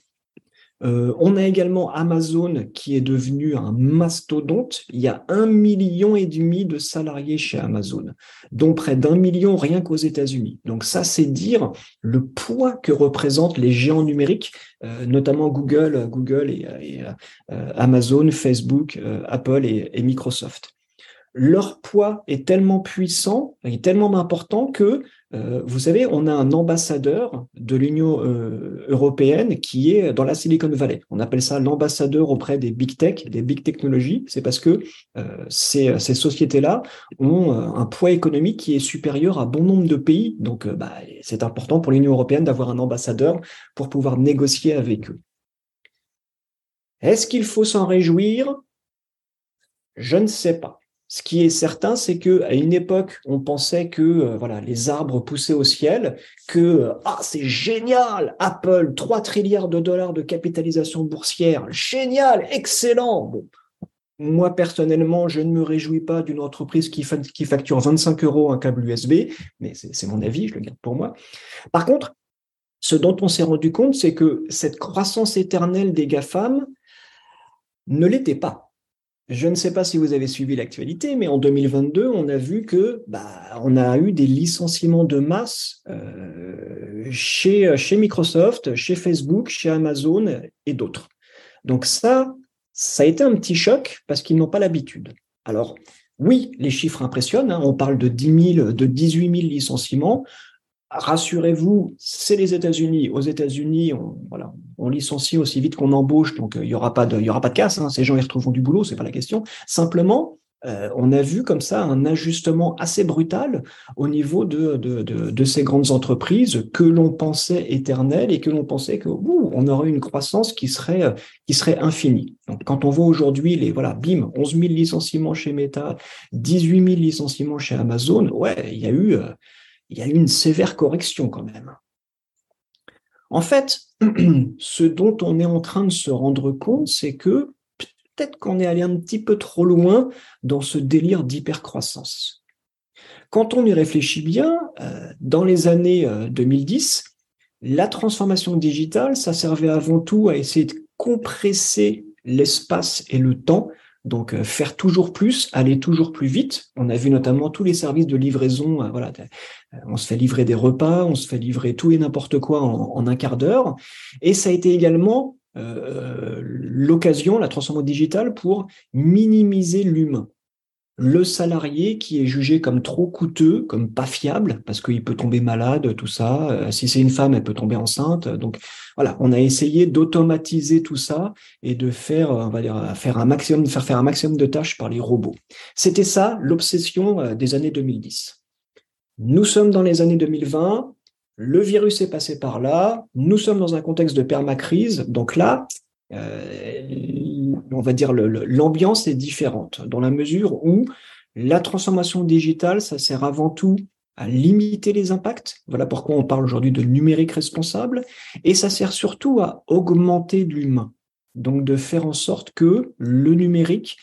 Euh, on a également Amazon qui est devenu un mastodonte. Il y a un million et demi de salariés chez Amazon, dont près d'un million rien qu'aux États-Unis. Donc ça, c'est dire le poids que représentent les géants numériques, euh, notamment Google, Google et, euh, Amazon, Facebook, Apple et Microsoft leur poids est tellement puissant et tellement important que, euh, vous savez, on a un ambassadeur de l'Union euh, européenne qui est dans la Silicon Valley. On appelle ça l'ambassadeur auprès des big tech, des big technologies. C'est parce que euh, ces, ces sociétés-là ont un poids économique qui est supérieur à bon nombre de pays. Donc, bah, c'est important pour l'Union européenne d'avoir un ambassadeur pour pouvoir négocier avec eux. Est-ce qu'il faut s'en réjouir? Je ne sais pas. Ce qui est certain, c'est que à une époque, on pensait que euh, voilà, les arbres poussaient au ciel, que euh, ah c'est génial, Apple 3 trilliards de dollars de capitalisation boursière, génial, excellent. Moi personnellement, je ne me réjouis pas d'une entreprise qui, qui facture 25 euros un câble USB, mais c'est mon avis, je le garde pour moi. Par contre, ce dont on s'est rendu compte, c'est que cette croissance éternelle des GAFAM ne l'était pas. Je ne sais pas si vous avez suivi l'actualité, mais en 2022, on a vu que bah, on a eu des licenciements de masse euh, chez, Microsoft, chez Facebook, chez Amazon et d'autres. Donc ça, ça a été un petit choc parce qu'ils n'ont pas l'habitude. Alors oui, les chiffres impressionnent. Hein. On parle de 10 000, de 18 000 licenciements rassurez-vous, c'est les États-Unis. Aux États-Unis, on, voilà, on licencie aussi vite qu'on embauche, donc euh, il y aura pas de, casse. Hein. Ces gens ils retrouveront du boulot, c'est pas la question. Simplement, euh, on a vu comme ça un ajustement assez brutal au niveau de, ces grandes entreprises que l'on pensait éternelles et que l'on pensait que on aurait une croissance qui serait qui serait infinie. Donc quand on voit aujourd'hui les voilà, bim, 11 000 licenciements chez Meta, 18 000 licenciements chez Amazon, ouais, euh, il y a eu une sévère correction quand même. En fait, ce dont on est en train de se rendre compte, c'est que peut-être qu'on est allé un petit peu trop loin dans ce délire d'hypercroissance. Quand on y réfléchit bien, euh, dans les années 2010, euh, la transformation digitale, ça servait avant tout à essayer de compresser l'espace et le temps donc euh, faire toujours plus, aller toujours plus vite. On a vu notamment tous les services de livraison. Euh, voilà, euh, on se fait livrer des repas, on se fait livrer tout et n'importe quoi en, un quart d'heure. Et ça a été également l'occasion, la transformation digitale, pour minimiser l'humain le salarié qui est jugé comme trop coûteux, comme pas fiable, parce qu'il peut tomber malade, tout ça. Euh, si c'est une femme, elle peut tomber enceinte. Donc voilà, on a essayé d'automatiser tout ça et de faire, on va dire, faire un maximum, faire faire un maximum de tâches par les robots. C'était ça l'obsession euh, des années 2010. Nous sommes dans les années 2020. Le virus est passé par là. Nous sommes dans un contexte de permacrise. Donc là, euh, on va dire, l'ambiance est différente, dans la mesure où la transformation digitale, ça sert avant tout à limiter les impacts. Voilà pourquoi on parle aujourd'hui de numérique responsable. Et ça sert surtout à augmenter l'humain. Donc de faire en sorte que le numérique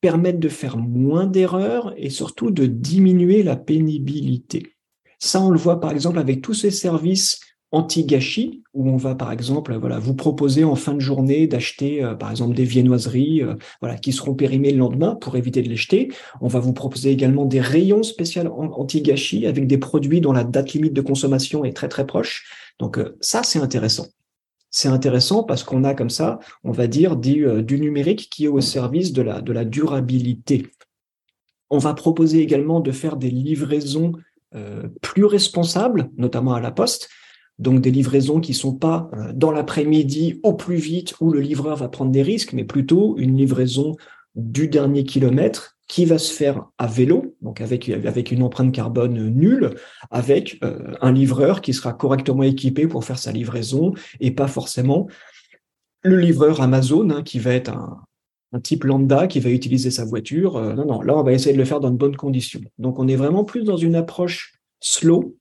permettre de faire moins d'erreurs et surtout de diminuer la pénibilité. Ça, on le voit par exemple avec tous ces services anti-gâchis, où on va par exemple voilà, vous proposer en fin de journée d'acheter euh, par exemple des viennoiseries euh, voilà, qui seront périmées le lendemain pour éviter de les jeter. On va vous proposer également des rayons spéciaux anti-gâchis avec des produits dont la date limite de consommation est très très proche. Donc euh, ça, c'est intéressant. C'est intéressant parce qu'on a comme ça, on va dire, du, du numérique qui est au service de la, de la durabilité. On va proposer également de faire des livraisons plus responsables, notamment à la poste, donc des livraisons qui sont pas euh, dans l'après-midi au plus vite où le livreur va prendre des risques, mais plutôt une livraison du dernier kilomètre qui va se faire à vélo, donc avec, avec une empreinte carbone nulle, avec euh, un livreur qui sera correctement équipé pour faire sa livraison et pas forcément le livreur Amazon hein, qui va être un, un, type lambda qui va utiliser sa voiture. Euh, non, non, là on va essayer de le faire dans de bonnes conditions. Donc on est vraiment plus dans une approche slow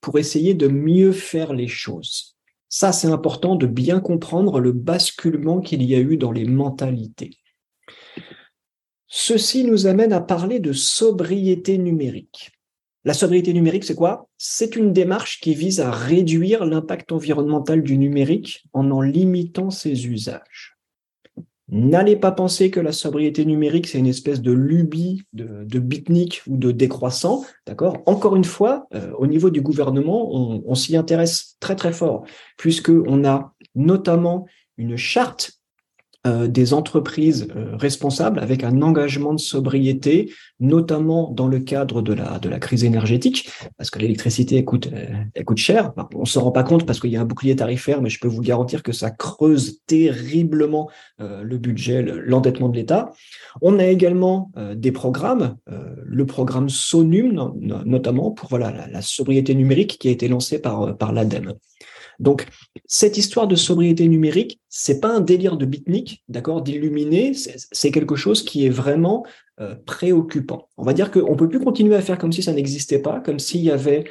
pour essayer de mieux faire les choses. Ça, c'est important de bien comprendre le basculement qu'il y a eu dans les mentalités. Ceci nous amène à parler de sobriété numérique. La sobriété numérique, c'est quoi? C'est une démarche qui vise à réduire l'impact environnemental du numérique en en limitant ses usages. N'allez pas penser que la sobriété numérique, c'est une espèce de lubie de, de bitnik ou de décroissant. D'accord? Encore une fois, euh, au niveau du gouvernement, on, on s'y intéresse très très fort, puisqu'on a notamment une charte euh, des entreprises euh, responsables avec un engagement de sobriété, notamment dans le cadre de la, de la crise énergétique, parce que l'électricité coûte, euh, coûte cher. on ne se rend pas compte parce qu'il y a un bouclier tarifaire, mais je peux vous garantir que ça creuse terriblement le budget, l'endettement de l'État. On a également des programmes, le programme SONUM notamment pour voilà la, la, sobriété numérique qui a été lancé par, par l'ADEME. Donc, cette histoire de sobriété numérique, c'est pas un délire de bitnik, d'accord, d'illuminer, c'est quelque chose qui est vraiment euh, préoccupant. On va dire qu'on peut plus continuer à faire comme si ça n'existait pas, comme s'il y avait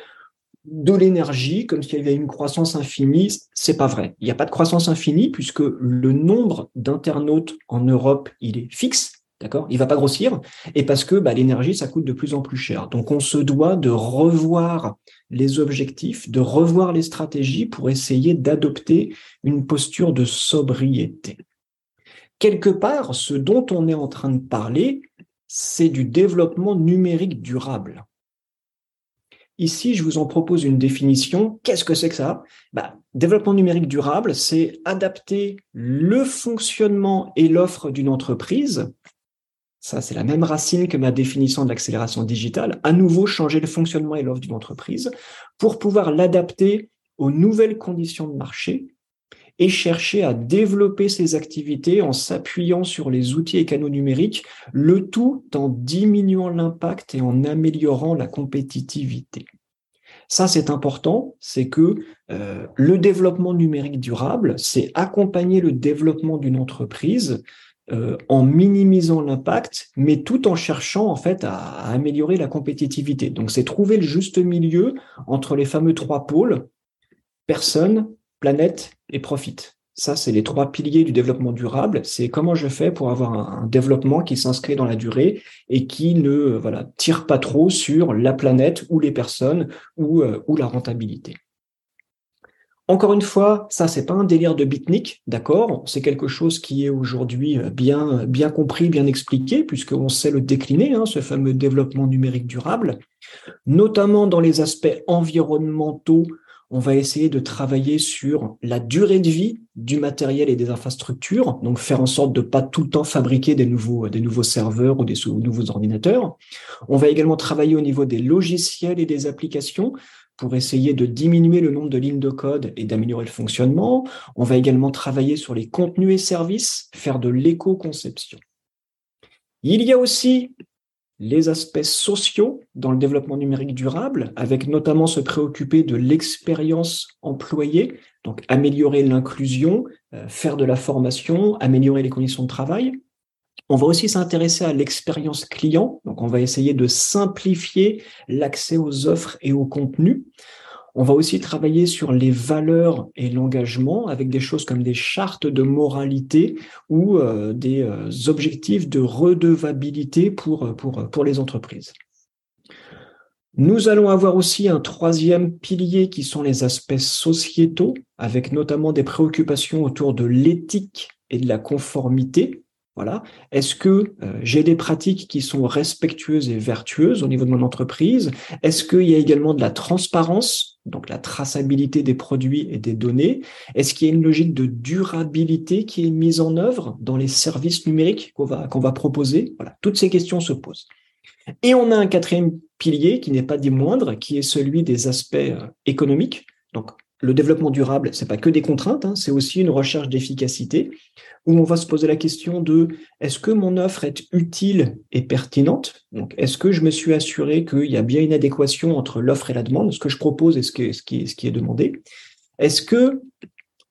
de l'énergie, comme s'il y avait une croissance infinie. C'est pas vrai. Il n'y a pas de croissance infinie puisque le nombre d'internautes en Europe, il est fixe. D'accord? Il va pas grossir. Et parce que bah, l'énergie, ça coûte de plus en plus cher. Donc, on se doit de revoir les objectifs, de revoir les stratégies pour essayer d'adopter une posture de sobriété. Quelque part, ce dont on est en train de parler, c'est du développement numérique durable. Ici, je vous en propose une définition. Qu'est-ce que c'est que ça? Bah, Développement numérique durable, c'est adapter le fonctionnement et l'offre d'une entreprise ça, c'est la même racine que ma définition de l'accélération digitale. À nouveau, changer le fonctionnement et l'offre d'une entreprise pour pouvoir l'adapter aux nouvelles conditions de marché et chercher à développer ses activités en s'appuyant sur les outils et canaux numériques, le tout en diminuant l'impact et en améliorant la compétitivité. Ça, c'est important, c'est que euh, le développement numérique durable, c'est accompagner le développement d'une entreprise euh, en minimisant l'impact, mais tout en cherchant en fait à, améliorer la compétitivité. Donc c'est trouver le juste milieu entre les fameux trois pôles personne, planète et profit. Ça, c'est les trois piliers du développement durable. C'est comment je fais pour avoir un, développement qui s'inscrit dans la durée et qui ne voilà tire pas trop sur la planète ou les personnes ou, euh, ou la rentabilité. Encore une fois, ça c'est pas un délire de bitnik, d'accord? C'est quelque chose qui est aujourd'hui euh, bien bien compris, bien expliqué, puisqu'on sait le décliner, hein, ce fameux développement numérique durable, notamment dans les aspects environnementaux. On va essayer de travailler sur la durée de vie du matériel et des infrastructures, donc faire en sorte de pas tout le temps fabriquer des nouveaux des nouveaux serveurs ou des nouveaux ordinateurs. On va également travailler au niveau des logiciels et des applications pour essayer de diminuer le nombre de lignes de code et d'améliorer le fonctionnement. On va également travailler sur les contenus et services, faire de l'éco-conception. Il y a aussi les aspects sociaux dans le développement numérique durable, avec notamment se préoccuper de l'expérience employée, donc améliorer l'inclusion, euh, faire de la formation, améliorer les conditions de travail. On va aussi s'intéresser à l'expérience client. Donc, on va essayer de simplifier l'accès aux offres et aux contenus. On va aussi travailler sur les valeurs et l'engagement avec des choses comme des chartes de moralité ou euh, des euh, objectifs de redevabilité pour, pour, pour les entreprises. Nous allons avoir aussi un troisième pilier qui sont les aspects sociétaux, avec notamment des préoccupations autour de l'éthique et de la conformité. Voilà. Est-ce que euh, j'ai des pratiques qui sont respectueuses et vertueuses au niveau de mon entreprise? Est-ce qu'il y a également de la transparence, donc la traçabilité des produits et des données? Est-ce qu'il y a une logique de durabilité qui est mise en œuvre dans les services numériques qu'on va, proposer? Voilà, toutes ces questions se posent. Et on a un quatrième pilier qui n'est pas des moindres, qui est celui des aspects euh, économiques. Donc, le développement durable, c'est pas que des contraintes, hein, c'est aussi une recherche d'efficacité où on va se poser la question de est-ce que mon offre est utile et pertinente? Donc, est-ce que je me suis assuré qu'il y a bien une adéquation entre l'offre et la demande, ce que je propose et ce, qui est demandé. Est-ce que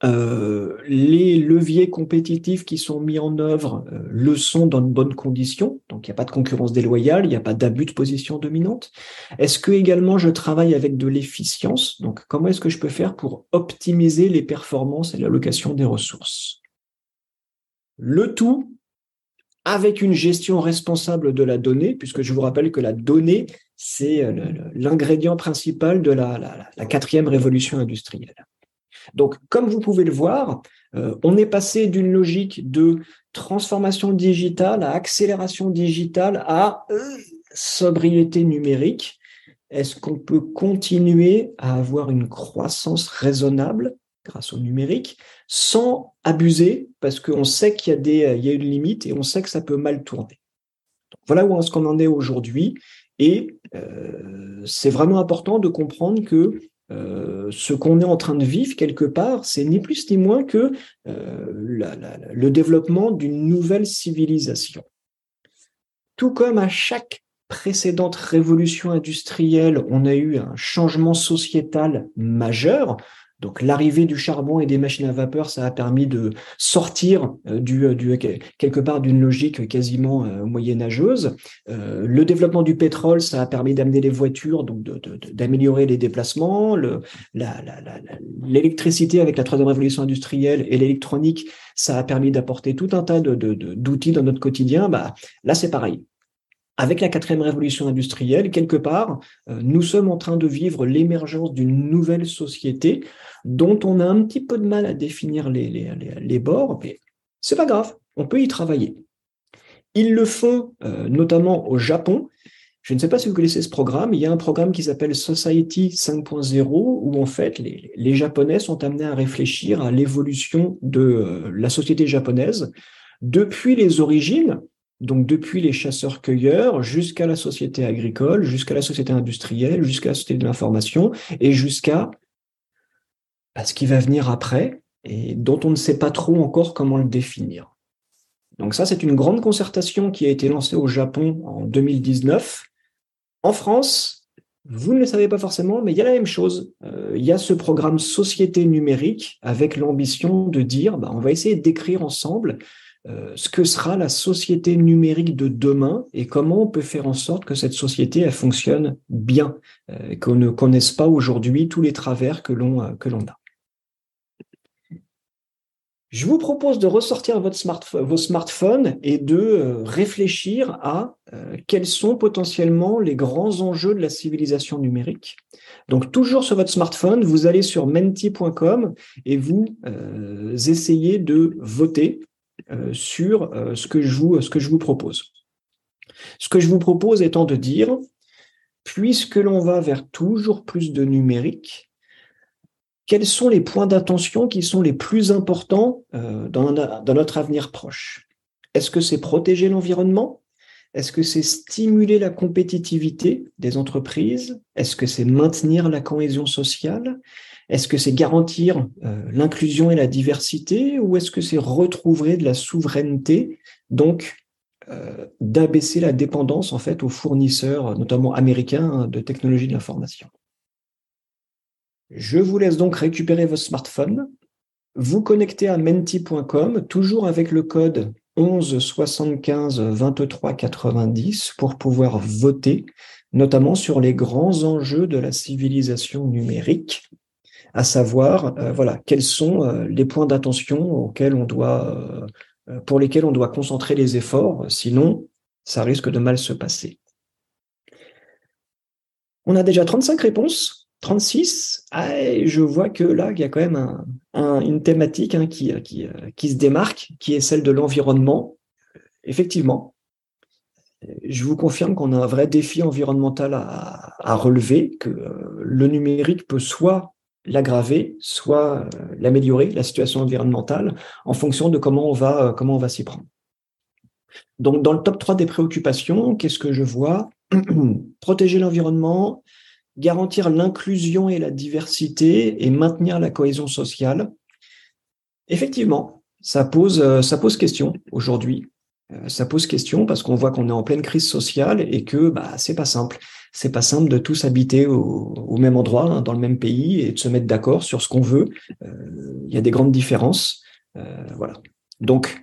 euh, les leviers compétitifs qui sont mis en œuvre euh, le sont dans de bonnes conditions, donc il n'y a pas de concurrence déloyale, il n'y a pas d'abus de position dominante. Est-ce que également je travaille avec de l'efficience? Donc comment est-ce que je peux faire pour optimiser les performances et l'allocation des ressources? Le tout avec une gestion responsable de la donnée, puisque je vous rappelle que la donnée, c'est euh, l'ingrédient principal de la, quatrième révolution industrielle. Donc, comme vous pouvez le voir, euh, on est passé d'une logique de transformation digitale à accélération digitale à euh, sobriété numérique. Est-ce qu'on peut continuer à avoir une croissance raisonnable? Grâce au numérique sans abuser parce qu'on sait qu'il y a, y a une limite et on sait que ça peut mal tourner. voilà où est-ce qu'on en est aujourd'hui et euh, c'est vraiment important de comprendre que euh, ce qu'on est en train de vivre quelque part, c'est ni plus ni moins que euh, le développement d'une nouvelle civilisation. Tout comme à chaque précédente révolution industrielle, on a eu un changement sociétal majeur, donc l'arrivée du charbon et des machines à vapeur, ça a permis de sortir euh, du, euh, du quelque part d'une logique quasiment euh, moyenâgeuse. le développement du pétrole, ça a permis d'amener les voitures, donc d'améliorer les déplacements. L'électricité avec la troisième révolution industrielle et l'électronique, ça a permis d'apporter tout un tas d'outils dans notre quotidien. Bah, là, c'est pareil avec la quatrième révolution industrielle, quelque part, euh, nous sommes en train de vivre l'émergence d'une nouvelle société dont on a un petit peu de mal à définir les, les, les bords, mais c'est pas grave, on peut y travailler. Ils le font euh, notamment au Japon. Je ne sais pas si vous connaissez ce programme. Il y a un programme qui s'appelle Society 5.0 où en fait les, les, Japonais sont amenés à réfléchir à l'évolution de euh, la société japonaise depuis les origines donc depuis les chasseurs-cueilleurs jusqu'à la société agricole, jusqu'à la société industrielle, jusqu'à la société de l'information et jusqu'à bah, ce qui va venir après et dont on ne sait pas trop encore comment le définir. Donc ça, c'est une grande concertation qui a été lancée au Japon en 2019. En France, vous ne le savez pas forcément, mais il y a la même chose. Euh, il y a ce programme Société numérique avec l'ambition de dire, bah, on va essayer d'écrire ensemble ce que sera la société numérique de demain et comment on peut faire en sorte que cette société elle fonctionne bien, euh, qu'on ne connaisse pas aujourd'hui tous les travers que l'on euh, a. Je vous propose de ressortir votre vos smartphones et de réfléchir à quels sont potentiellement les grands enjeux de la civilisation numérique. Donc toujours sur votre smartphone, vous allez sur menti.com et vous essayez de voter euh, sur euh, ce que, je vous, propose. Ce que je vous propose étant de dire, puisque l'on va vers toujours plus de numérique, quels sont les points d'attention qui sont les plus importants euh, dans notre avenir proche? Est-ce que c'est protéger l'environnement? Est-ce que c'est stimuler la compétitivité des entreprises? Est-ce que c'est maintenir la cohésion sociale? Est-ce que c'est garantir euh, l'inclusion et la diversité ou est-ce que c'est retrouver de la souveraineté, donc euh, d'abaisser la dépendance en fait aux fournisseurs, notamment américains, de technologies de l'information? Je vous laisse donc récupérer vos smartphones, vous connecter à menti.com, toujours avec le code 11 75 23 90 pour pouvoir voter notamment sur les grands enjeux de la civilisation numérique, à savoir, voilà, quels sont les points d'attention auxquels on doit, pour lesquels on doit concentrer les efforts, sinon ça risque de mal se passer. On a déjà 35 réponses. 36, ah, je vois que là, il y a quand même une thématique hein, qui, qui, se démarque, qui est celle de l'environnement. Effectivement, je vous confirme qu'on a un vrai défi environnemental à, relever, que euh, le numérique peut soit l'aggraver, soit euh, l'améliorer, la situation environnementale, en fonction de comment on va, euh, comment on va s'y prendre. Donc, dans le top 3 des préoccupations, qu'est-ce que je vois? Protéger l'environnement, garantir l'inclusion et la diversité et maintenir la cohésion sociale. Effectivement, ça pose, euh, ça pose question aujourd'hui. Ça pose question parce qu'on voit qu'on est en pleine crise sociale et que bah, c'est pas simple. C'est pas simple de tous habiter au, même endroit, hein, dans le même pays et de se mettre d'accord sur ce qu'on veut. Euh, il y a des grandes différences. voilà. Donc,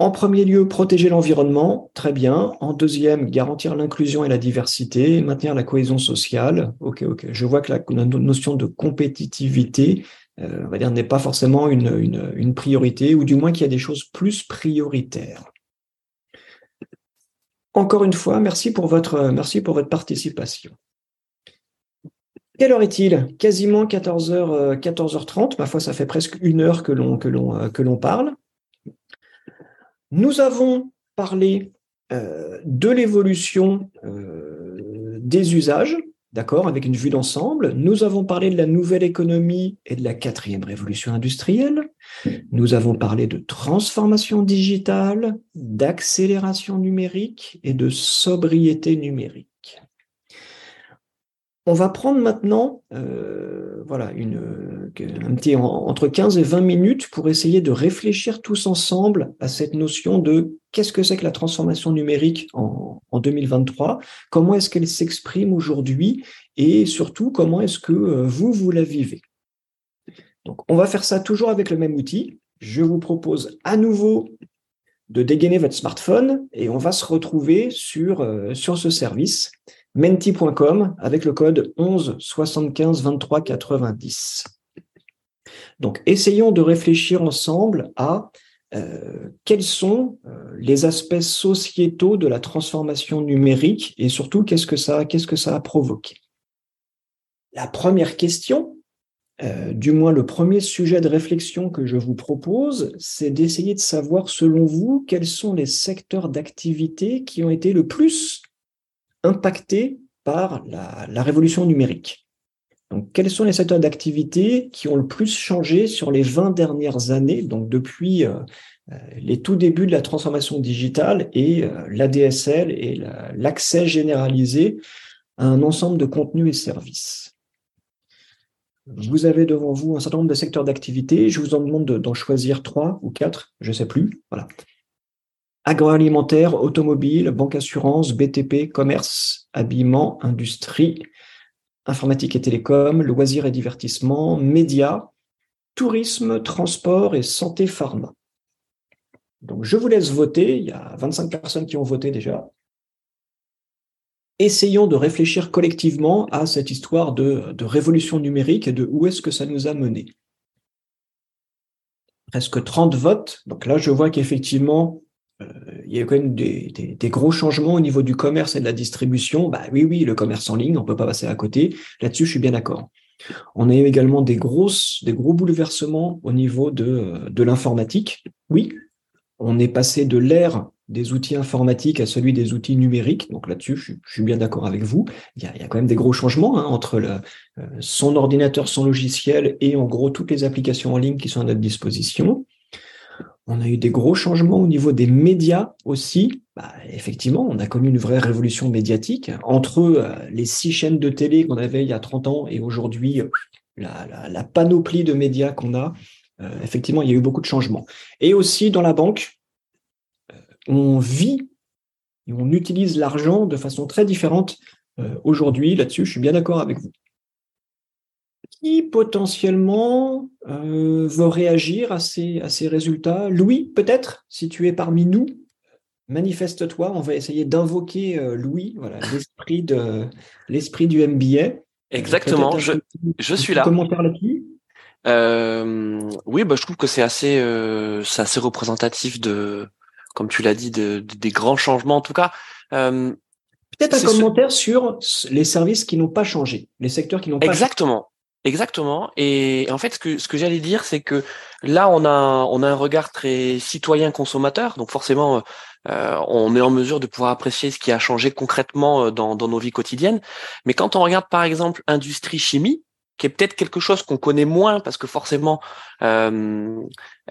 en premier lieu, protéger l'environnement, très bien. En deuxième, garantir l'inclusion et la diversité, maintenir la cohésion sociale. Ok, ok. Je vois que la, notion de compétitivité, euh, on va dire, n'est pas forcément une, une, priorité, ou du moins qu'il y a des choses plus prioritaires. Encore une fois, merci pour votre, merci pour votre participation. Quelle heure est-il? Quasiment 14h, 14h30. Ma foi, ça fait presque une heure que l'on, que l'on, que l'on parle. Nous avons parlé euh, de l'évolution euh, des usages, d'accord, avec une vue d'ensemble. Nous avons parlé de la nouvelle économie et de la quatrième révolution industrielle. Nous avons parlé de transformation digitale, d'accélération numérique et de sobriété numérique. On va prendre maintenant euh, voilà, une, un petit, entre 15 et 20 minutes pour essayer de réfléchir tous ensemble à cette notion de qu'est-ce que c'est que la transformation numérique en, en 2023, comment est-ce qu'elle s'exprime aujourd'hui et surtout comment est-ce que euh, vous, vous la vivez. On va faire ça toujours avec le même outil. Je vous propose à nouveau de dégainer votre smartphone et on va se retrouver sur, euh, ce service menti.com avec le code 11 75 23 90. Donc, essayons de réfléchir ensemble à euh, quels sont euh, les aspects sociétaux de la transformation numérique et surtout qu'est-ce que ça, qu'est-ce que ça a provoqué? La première question, euh, du moins le premier sujet de réflexion que je vous propose, c'est d'essayer de savoir selon vous quels sont les secteurs d'activité qui ont été le plus impactés par la, révolution numérique. Donc, quels sont les secteurs d'activité qui ont le plus changé sur les 20 dernières années, donc depuis euh, euh, les tout débuts de la transformation digitale et l'ADSL et l'accès généralisé à un ensemble de contenus et services? Vous avez devant vous un certain nombre de secteurs d'activité. Je vous en demande d'en choisir trois ou quatre, je ne sais plus. Voilà agroalimentaire, automobile, banque assurance, BTP, commerce, habillement, industrie, informatique et télécom, loisirs et divertissement, médias, tourisme, transport et santé pharma. Donc je vous laisse voter, il y a 25 personnes qui ont voté déjà. Essayons de réfléchir collectivement à cette histoire de, révolution numérique et de où est-ce que ça nous a mené. Presque 30 votes, donc là je vois qu'effectivement euh, il y a quand même des, gros changements au niveau du commerce et de la distribution. Bah oui, oui, le commerce en ligne, on peut pas passer à côté. Là-dessus, je suis bien d'accord. On a eu également des grosses, des gros bouleversements au niveau de, de l'informatique. Oui, on est passé de l'ère des outils informatiques à celui des outils numériques. Donc là-dessus, je, suis bien d'accord avec vous. Il y, a, quand même des gros changements hein, entre le, euh, son ordinateur, son logiciel et en gros toutes les applications en ligne qui sont à notre disposition. On a eu des gros changements au niveau des médias aussi. Bah, effectivement, on a connu une vraie révolution médiatique entre euh, les six chaînes de télé qu'on avait il y a 30 ans et aujourd'hui euh, la, panoplie de médias qu'on a. Euh, effectivement, il y a eu beaucoup de changements. Et aussi dans la banque, on vit et on utilise l'argent de façon très différente aujourd'hui. Là-dessus, je suis bien d'accord avec vous qui potentiellement euh, veut réagir à ces, à ces résultats? Louis, peut-être, si tu es parmi nous manifeste-toi, on va essayer d'invoquer Louis, voilà, l'esprit de l'esprit du MBA. Exactement, je, je suis là. Commentaire là-dessus? Euh, oui, bah, je trouve que c'est assez, euh, c'est assez représentatif de, comme tu l'as dit, de, des grands changements. En tout cas, euh, peut-être un commentaire sur les services qui n'ont pas changé, les secteurs qui n'ont pas. Exactement. Exactement. Et en fait, ce que, ce que j'allais dire, c'est que là, on a, on a un regard très citoyen consommateur. Donc forcément, euh, on est en mesure de pouvoir apprécier ce qui a changé concrètement dans, dans nos vies quotidiennes. Mais quand on regarde, par exemple, industrie chimie, qui est peut-être quelque chose qu'on connaît moins parce que forcément, euh,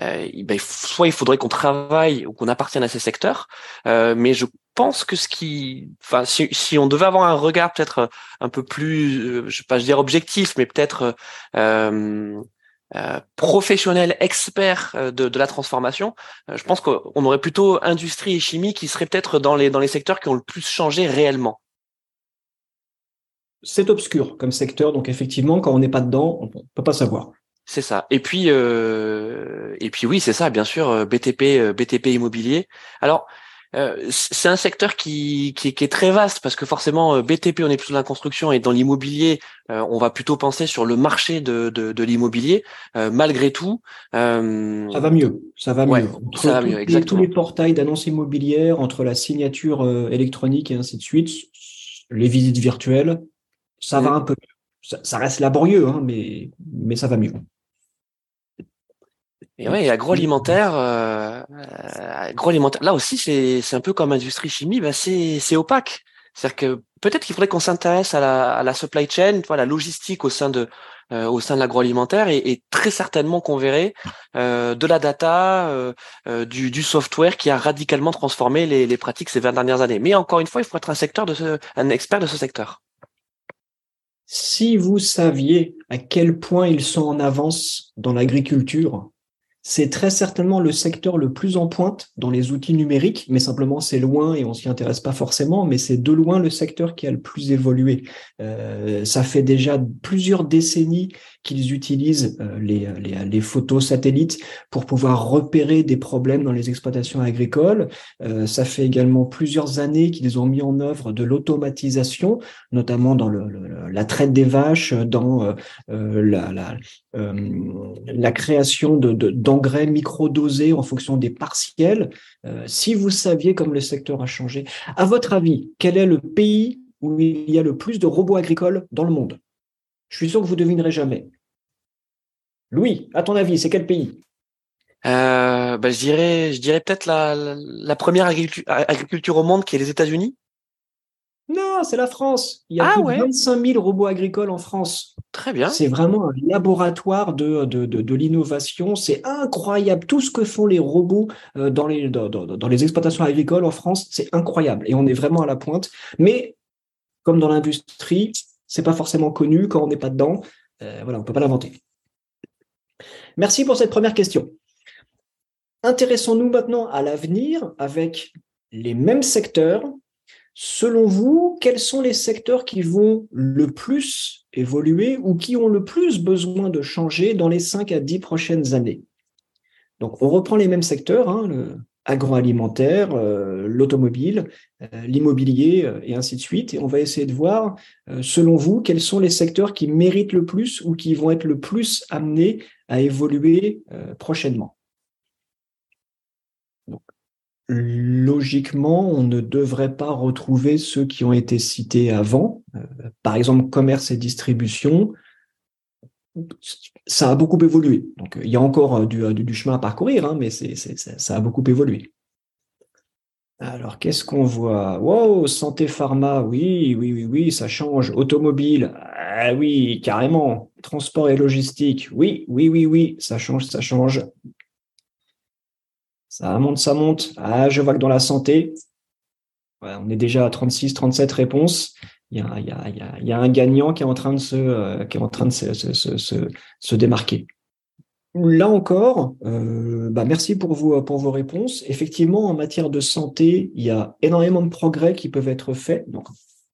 euh, ben, soit il faudrait qu'on travaille ou qu'on appartienne à ces secteurs, euh, mais je pense que ce qui, enfin, si, si, on devait avoir un regard peut-être un peu plus, euh, je sais pas, je dire objectif, mais peut-être euh, euh, professionnel, expert de, de la transformation, je pense qu'on aurait plutôt industrie et chimie qui seraient peut-être dans les dans les secteurs qui ont le plus changé réellement c'est obscur comme secteur, donc effectivement, quand on n'est pas dedans, on peut pas savoir. C'est ça. Et puis, euh, et puis oui, c'est ça, bien sûr, euh, BTP, euh, BTP immobilier. Alors, c'est un secteur qui, qui, est très vaste parce que forcément, BTP, on est plutôt dans la construction et dans l'immobilier, on va plutôt penser sur le marché de, de, l'immobilier. malgré tout, ça va mieux. Ça va mieux. ça va mieux, exactement. Tous les portails d'annonces immobilières, entre la signature électronique et ainsi de suite, les visites virtuelles, ça va un peu mieux. Ça, reste laborieux, hein, mais, mais ça va mieux. Et oui, agroalimentaire, euh, agroalimentaire. Là aussi, c'est c'est un peu comme industrie chimie, bah c'est c'est opaque. C'est-à-dire que peut-être qu'il faudrait qu'on s'intéresse à la, à la supply chain, la logistique au sein de euh, au sein de l'agroalimentaire, et, et, très certainement qu'on verrait euh, de la data, euh, euh, du, du software qui a radicalement transformé les, les pratiques ces 20 dernières années. Mais encore une fois, il faut être un secteur de ce, un expert de ce secteur. Si vous saviez à quel point ils sont en avance dans l'agriculture, c'est très certainement le secteur le plus en pointe dans les outils numériques, mais simplement c'est loin et on s'y intéresse pas forcément, mais c'est de loin le secteur qui a le plus évolué. Euh, ça fait déjà plusieurs décennies qu'ils utilisent euh, les, photos satellites pour pouvoir repérer des problèmes dans les exploitations agricoles. Euh, ça fait également plusieurs années qu'ils ont mis en œuvre de l'automatisation, notamment dans la traite des vaches, dans euh, la, création de, de micro-dosés en fonction des partiels. Si vous saviez comme le secteur a changé, à votre avis, quel est le pays où il y a le plus de robots agricoles dans le monde? Je suis sûr que vous ne devinerez jamais. Louis, à ton avis, c'est quel pays? Euh, bah, je dirais, je dirais peut-être la, la, première agriculture au monde qui est les États-Unis. Non, c'est la France. Il y a ah plus de 25 000 robots agricoles en France. Très bien. C'est vraiment un laboratoire de, de, de, l'innovation. C'est incroyable. Tout ce que font les robots euh, dans les, dans, dans les exploitations agricoles en France, c'est incroyable. Et on est vraiment à la pointe. Mais comme dans l'industrie, c'est pas forcément connu quand on n'est pas dedans. Euh, voilà, on peut pas l'inventer. Merci pour cette première question. Intéressons-nous maintenant à l'avenir avec les mêmes secteurs, Selon vous, quels sont les secteurs qui vont le plus évoluer ou qui ont le plus besoin de changer dans les 5 à 10 prochaines années? Donc, on reprend les mêmes secteurs, hein, euh, l'automobile, euh, l'immobilier euh, et ainsi de suite. Et on va essayer de voir, selon vous, quels sont les secteurs qui méritent le plus ou qui vont être le plus amenés à évoluer prochainement logiquement, on ne devrait pas retrouver ceux qui ont été cités avant. Euh, par exemple, commerce et distribution, ça a beaucoup évolué. Donc, il y a encore euh, du, chemin à parcourir, hein, mais ça a beaucoup évolué. Alors, qu'est-ce qu'on voit? Wow, santé pharma, oui, oui, oui, oui, ça change. Automobile, ah oui, carrément. Transport et logistique, oui, oui, oui, oui, ça change, ça change. Ça monte, ça monte. Ah, je vois que dans la santé, on est déjà à 36, 37 réponses. Il y, a, il, y a, un gagnant qui est en train de se, euh, qui est en train de se, démarquer. Là encore, euh, bah merci pour vos, pour vos réponses. Effectivement, en matière de santé, il y a énormément de progrès qui peuvent être faits. Donc,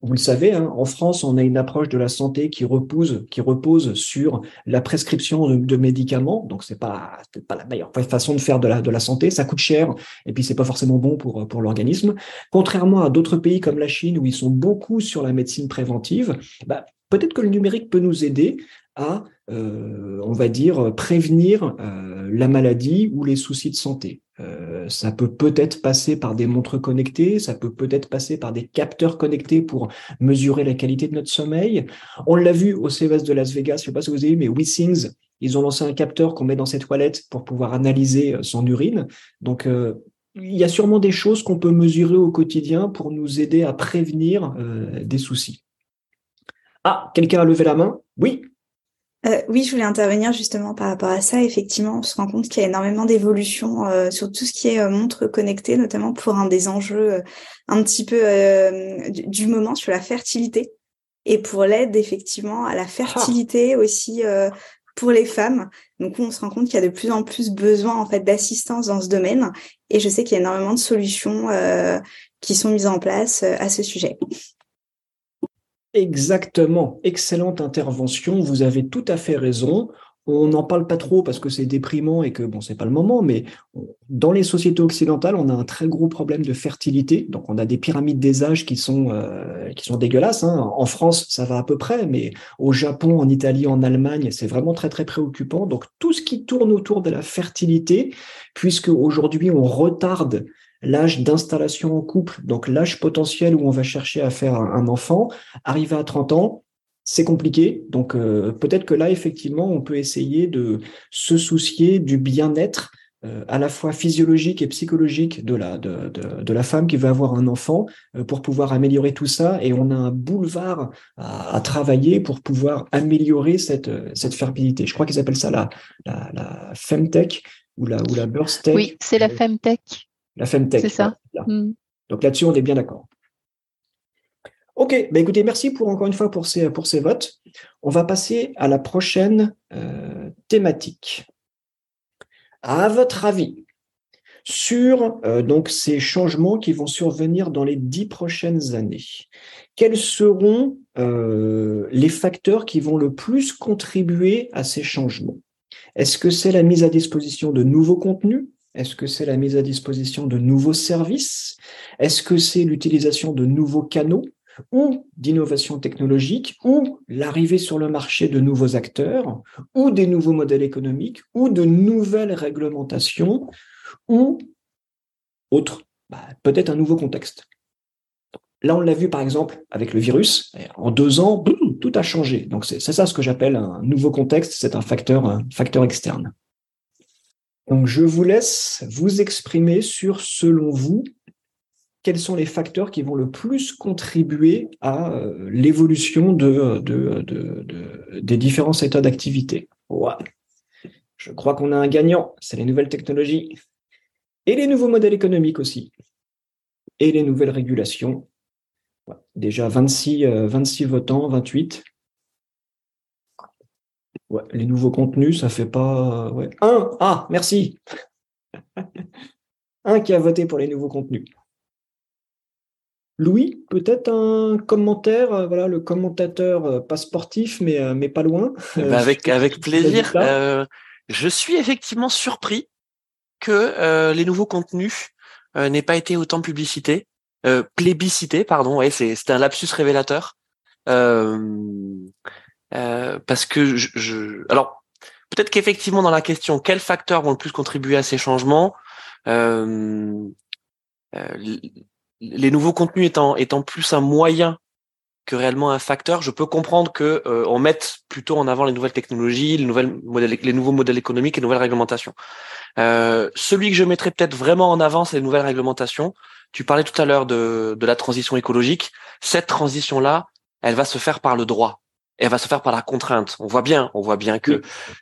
vous le savez, hein, en France, on a une approche de la santé qui repose, qui repose sur la prescription de, médicaments. Donc, c'est pas, pas la meilleure façon de faire de la, de la santé. Ça coûte cher et puis c'est pas forcément bon pour, pour l'organisme. Contrairement à d'autres pays comme la Chine où ils sont beaucoup sur la médecine préventive, bah, peut-être que le numérique peut nous aider à, on va dire, prévenir euh, la maladie ou les soucis de santé. Euh, ça peut peut-être passer par des montres connectées, ça peut peut-être passer par des capteurs connectés pour mesurer la qualité de notre sommeil. On l'a vu au CES de Las Vegas, je ne sais pas si vous avez vu, mais WeSings, ils ont lancé un capteur qu'on met dans ses toilettes pour pouvoir analyser son urine. Donc, il y a sûrement des choses qu'on peut mesurer au quotidien pour nous aider à prévenir des soucis. Ah, quelqu'un a levé la main? Oui, euh, oui, je voulais intervenir justement par rapport à ça. Effectivement, on se rend compte qu'il y a énormément d'évolutions euh, sur tout ce qui est euh, montre connectée, notamment pour un des enjeux un petit peu du, moment sur la fertilité et pour l'aide effectivement à la fertilité aussi pour les femmes. Donc, on se rend compte qu'il y a de plus en plus besoin en fait d'assistance dans ce domaine. Et je sais qu'il y a énormément de solutions qui sont mises en place à ce sujet. Exactement, excellente intervention, vous avez tout à fait raison. On n'en parle pas trop parce que c'est déprimant et que bon, c'est pas le moment, mais dans les sociétés occidentales, on a un très gros problème de fertilité. Donc, on a des pyramides des âges qui sont euh, qui sont dégueulasses. Hein. En France, ça va à peu près, mais au Japon, en Italie, en Allemagne, c'est vraiment très très préoccupant. Donc, tout ce qui tourne autour de la fertilité, puisque aujourd'hui on retarde l'âge d'installation en couple, donc l'âge potentiel où on va chercher à faire un, enfant, arrivé à 30 ans, c'est compliqué. Donc euh, peut-être que là, effectivement, on peut essayer de se soucier du bien-être euh, à la fois physiologique et psychologique de la, de, de, la femme qui veut avoir un enfant euh, pour pouvoir améliorer tout ça. Et on a un boulevard à, travailler pour pouvoir améliorer cette, cette fertilité. Je crois qu'ils appellent ça la, la, la femtech ou la, ou la birth Oui, c'est la femtech la Femtech. C'est ça. Mm. Donc là-dessus, on est bien d'accord. Ok, bah écoutez, merci pour encore une fois pour ces, pour ces votes. On va passer à la prochaine euh, thématique. À votre avis, sur euh, donc ces changements qui vont survenir dans les dix prochaines années, quels seront euh, les facteurs qui vont le plus contribuer à ces changements? Est-ce que c'est la mise à disposition de nouveaux contenus? Est-ce que c'est la mise à disposition de nouveaux services? Est-ce que c'est l'utilisation de nouveaux canaux ou d'innovation technologique, ou l'arrivée sur le marché de nouveaux acteurs, ou des nouveaux modèles économiques, ou de nouvelles réglementations, ou autre, bah, peut-être un nouveau contexte. Là, on l'a vu par exemple avec le virus. En deux ans, tout a changé. Donc c'est ça ce que j'appelle un nouveau contexte. C'est un facteur externe. Donc, je vous laisse vous exprimer sur, selon vous, quels sont les facteurs qui vont le plus contribuer à euh, l'évolution de, des différents états d'activité. Je crois qu'on a un gagnant, c'est les nouvelles technologies et les nouveaux modèles économiques aussi, et les nouvelles régulations. Déjà 26, 26 euh, votants, 28 les nouveaux contenus, ça fait pas. Ouais. Un Ah, merci Un qui a voté pour les nouveaux contenus. Louis, peut-être un commentaire, euh, voilà, le commentateur euh, pas sportif, mais, euh, mais pas loin. Eh ben, avec, avec plaisir. je suis effectivement surpris que les nouveaux contenus n'aient pas été autant publicité, plébiscité, pardon, ouais, c'est un lapsus révélateur. Euh, parce que je, je... alors peut-être qu'effectivement dans la question quels facteurs vont le plus contribuer à ces changements, euh, euh, les nouveaux contenus étant étant plus un moyen que réellement un facteur, je peux comprendre que euh, on mette plutôt en avant les nouvelles technologies, les nouvelles modèles, les nouveaux modèles économiques et les nouvelles réglementations. Euh, celui que je mettrais peut-être vraiment en avant, c'est les nouvelles réglementations. Tu parlais tout à l'heure de, de la transition écologique. Cette transition-là, elle va se faire par le droit elle va se faire par la contrainte. On voit bien, on voit bien que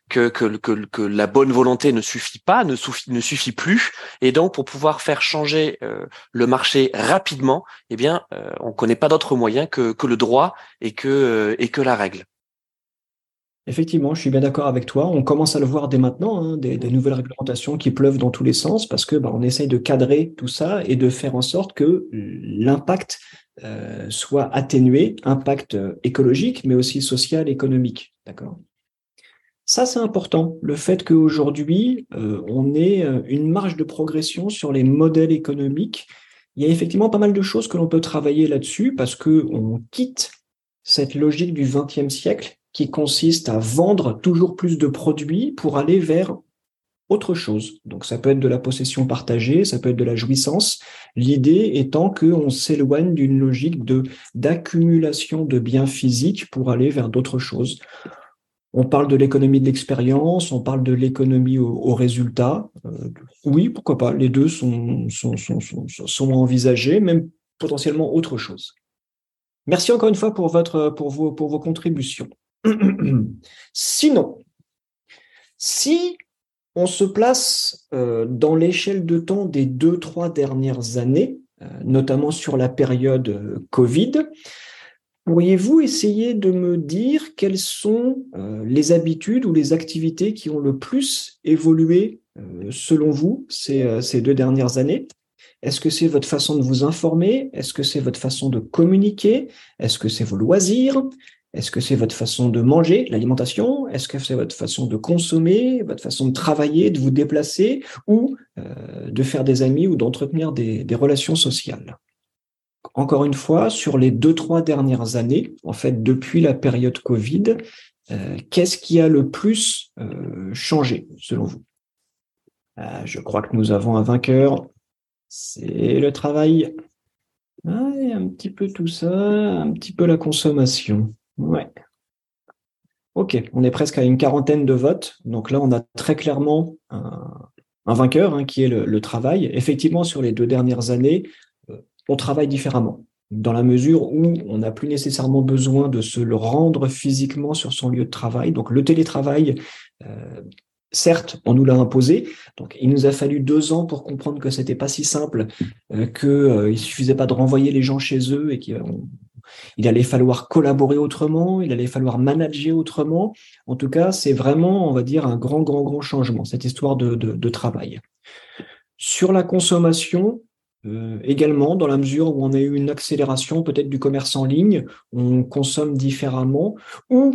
que, que, que, la bonne volonté ne suffit pas, ne suffit, ne suffit plus. Et donc, pour pouvoir faire changer euh, le marché rapidement, eh bien, euh, on connaît pas d'autre moyen que, que le droit et que euh, et que la règle. Effectivement, je suis bien d'accord avec toi. On commence à le voir dès maintenant, hein, des, nouvelles réglementations qui pleuvent dans tous les sens parce que bah, on essaye de cadrer tout ça et de faire en sorte que l'impact euh, soit atténué, impact euh, écologique, mais aussi social, économique. D'accord? Ça, c'est important. Le fait qu'aujourd'hui, euh, on ait une marge de progression sur les modèles économiques. Il y a effectivement pas mal de choses que l'on peut travailler là-dessus parce que on quitte cette logique du XXe siècle qui consiste à vendre toujours plus de produits pour aller vers autre chose. Donc ça peut être de la possession partagée, ça peut être de la jouissance. L'idée étant qu'on s'éloigne d'une logique d'accumulation de biens physiques pour aller vers d'autres choses. On parle de l'économie de l'expérience, on parle de l'économie au, résultat. Euh, oui, pourquoi pas. Les deux sont, sont, sont, sont, envisagés, même potentiellement autre chose. Merci encore une fois pour, votre, pour, vos, pour vos contributions. Sinon, si on se place euh, dans l'échelle de temps des deux, trois dernières années, euh, notamment sur la période euh, Covid, pourriez-vous essayer de me dire quelles sont les habitudes ou les activités qui ont le plus évolué selon vous ces, ces deux dernières années? Est-ce que c'est votre façon de vous informer? Est-ce que c'est votre façon de communiquer? Est-ce que c'est vos loisirs? Est-ce que c'est votre façon de manger, l'alimentation? Est-ce que c'est votre façon de consommer, votre façon de travailler, de vous déplacer ou euh, de faire des amis ou d'entretenir des, relations sociales? Encore une fois, sur les deux, trois dernières années, en fait, depuis la période Covid, euh, qu'est-ce qui a le plus euh, changé selon vous? Je crois que nous avons un vainqueur, c'est le travail. Un petit peu tout ça, un petit peu la consommation. Ouais. Ok, on est presque à une quarantaine de votes. Donc là, on a très clairement un, vainqueur hein, qui est le, travail. Effectivement, sur les deux dernières années, euh, on travaille différemment, dans la mesure où on n'a plus nécessairement besoin de se rendre physiquement sur son lieu de travail. Donc le télétravail, euh, certes, on nous l'a imposé. Donc il nous a fallu deux ans pour comprendre que c'était pas si simple, euh, qu'il suffisait pas de renvoyer les gens chez eux et qu'on il allait falloir collaborer autrement, il allait falloir manager autrement. En tout cas, c'est vraiment, on va dire, un grand, grand, grand changement, cette histoire de, travail. Sur la consommation, euh, également, dans la mesure où on a eu une accélération peut-être du commerce en ligne, on consomme différemment, ou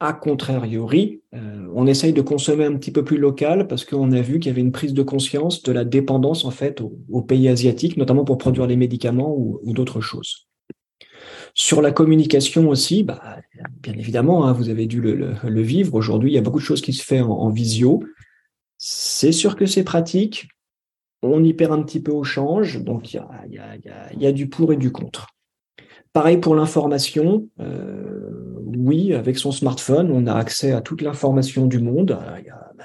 a contrariori, euh, on essaye de consommer un petit peu plus local parce qu'on a vu qu'il y avait une prise de conscience de la dépendance en fait aux, pays asiatiques, notamment pour produire les médicaments ou d'autres choses. Sur la communication aussi, bah, bien évidemment, hein, vous avez dû le, vivre. Aujourd'hui, il y a beaucoup de choses qui se font en, visio. C'est sûr que c'est pratique. On y perd un petit peu au change. Donc, il y a, du pour et du contre. Pareil pour l'information. Euh, oui, avec son smartphone, on a accès à toute l'information du monde. Il y a, bah,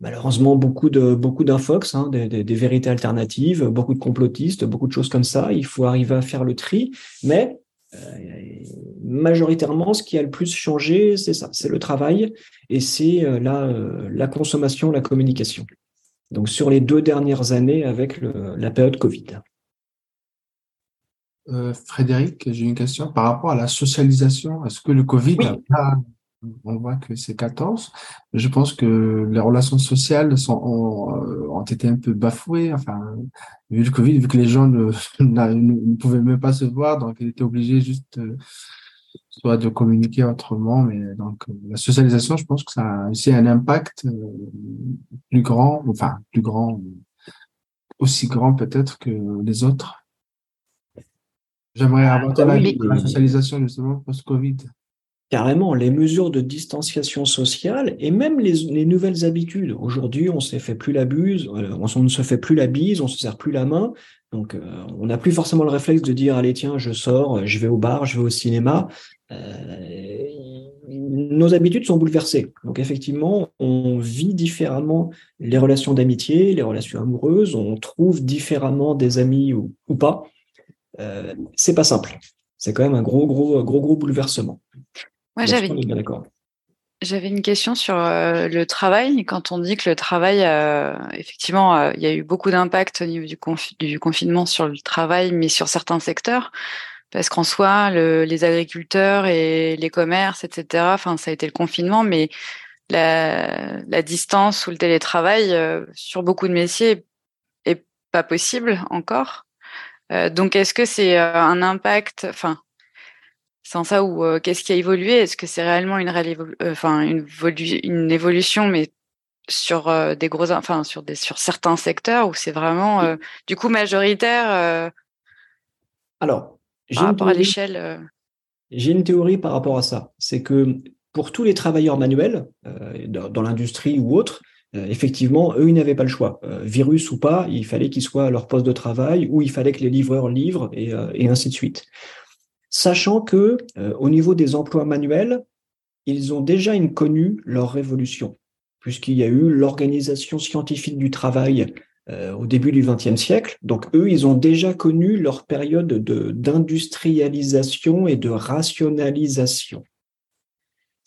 malheureusement beaucoup de d'infox, hein, des, des, vérités alternatives, beaucoup de complotistes, beaucoup de choses comme ça. Il faut arriver à faire le tri, mais euh, majoritairement, ce qui a le plus changé, c'est ça, c'est le travail et c'est euh, la, euh, la consommation, la communication. Donc sur les deux dernières années avec la période Covid. Frédéric, j'ai une question par rapport à la socialisation. Est-ce que le Covid a on voit que c'est 14. Je pense que les relations sociales sont, ont, été un peu bafouées. Enfin, vu le Covid, vu que les gens ne, ne pouvaient même pas se voir, donc ils étaient obligés juste euh, soit de communiquer autrement. Mais donc la socialisation, je pense que ça a aussi un impact euh, plus grand, enfin plus grand, aussi grand peut-être que les autres. J'aimerais avoir ton avis la socialisation justement post-Covid. Carrément, les mesures de distanciation sociale et même les, nouvelles habitudes. Aujourd'hui, on ne fait plus la buse, euh, on ne se fait plus la bise, on se serre plus la main. Donc, euh, on n'a plus forcément le réflexe de dire allez tiens, je sors, je vais au bar, je vais au cinéma. Euh, nos habitudes sont bouleversées. Donc, effectivement, on vit différemment les relations d'amitié, les relations amoureuses. On trouve différemment des amis ou, ou pas. Euh, c'est pas simple. C'est quand même un gros, gros, gros, gros bouleversement. Moi, j'avais j'avais une question sur euh, le travail. Quand on dit que le travail, euh, effectivement, euh, il y a eu beaucoup d'impact au niveau du, du, confinement sur le travail, mais sur certains secteurs. parce qu'en soi, les agriculteurs et les commerces, etc., enfin, ça a été le confinement, mais la, distance ou le télétravail sur beaucoup de métiers est pas possible encore. Donc, est-ce que c'est un impact, enfin, sans ça ou qu'est-ce qui a évolué? Est-ce que c'est réellement une, enfin, une, une évolution, mais sur des gros, enfin, sur des, sur certains secteurs où c'est vraiment, du coup, majoritaire Alors, par rapport à l'échelle. J'ai une théorie par rapport à ça. C'est que pour tous les travailleurs manuels, euh, dans, l'industrie ou autre, euh, effectivement, eux, ils n'avaient pas le choix. Euh, virus ou pas, il fallait qu'ils soient à leur poste de travail ou il fallait que les livreurs livrent et, ainsi de suite. Sachant que au niveau des emplois manuels, ils ont déjà une connu leur révolution, puisqu'il y a eu l'organisation scientifique du travail au début du XXe siècle. Donc eux, ils ont déjà connu leur période d'industrialisation et de rationalisation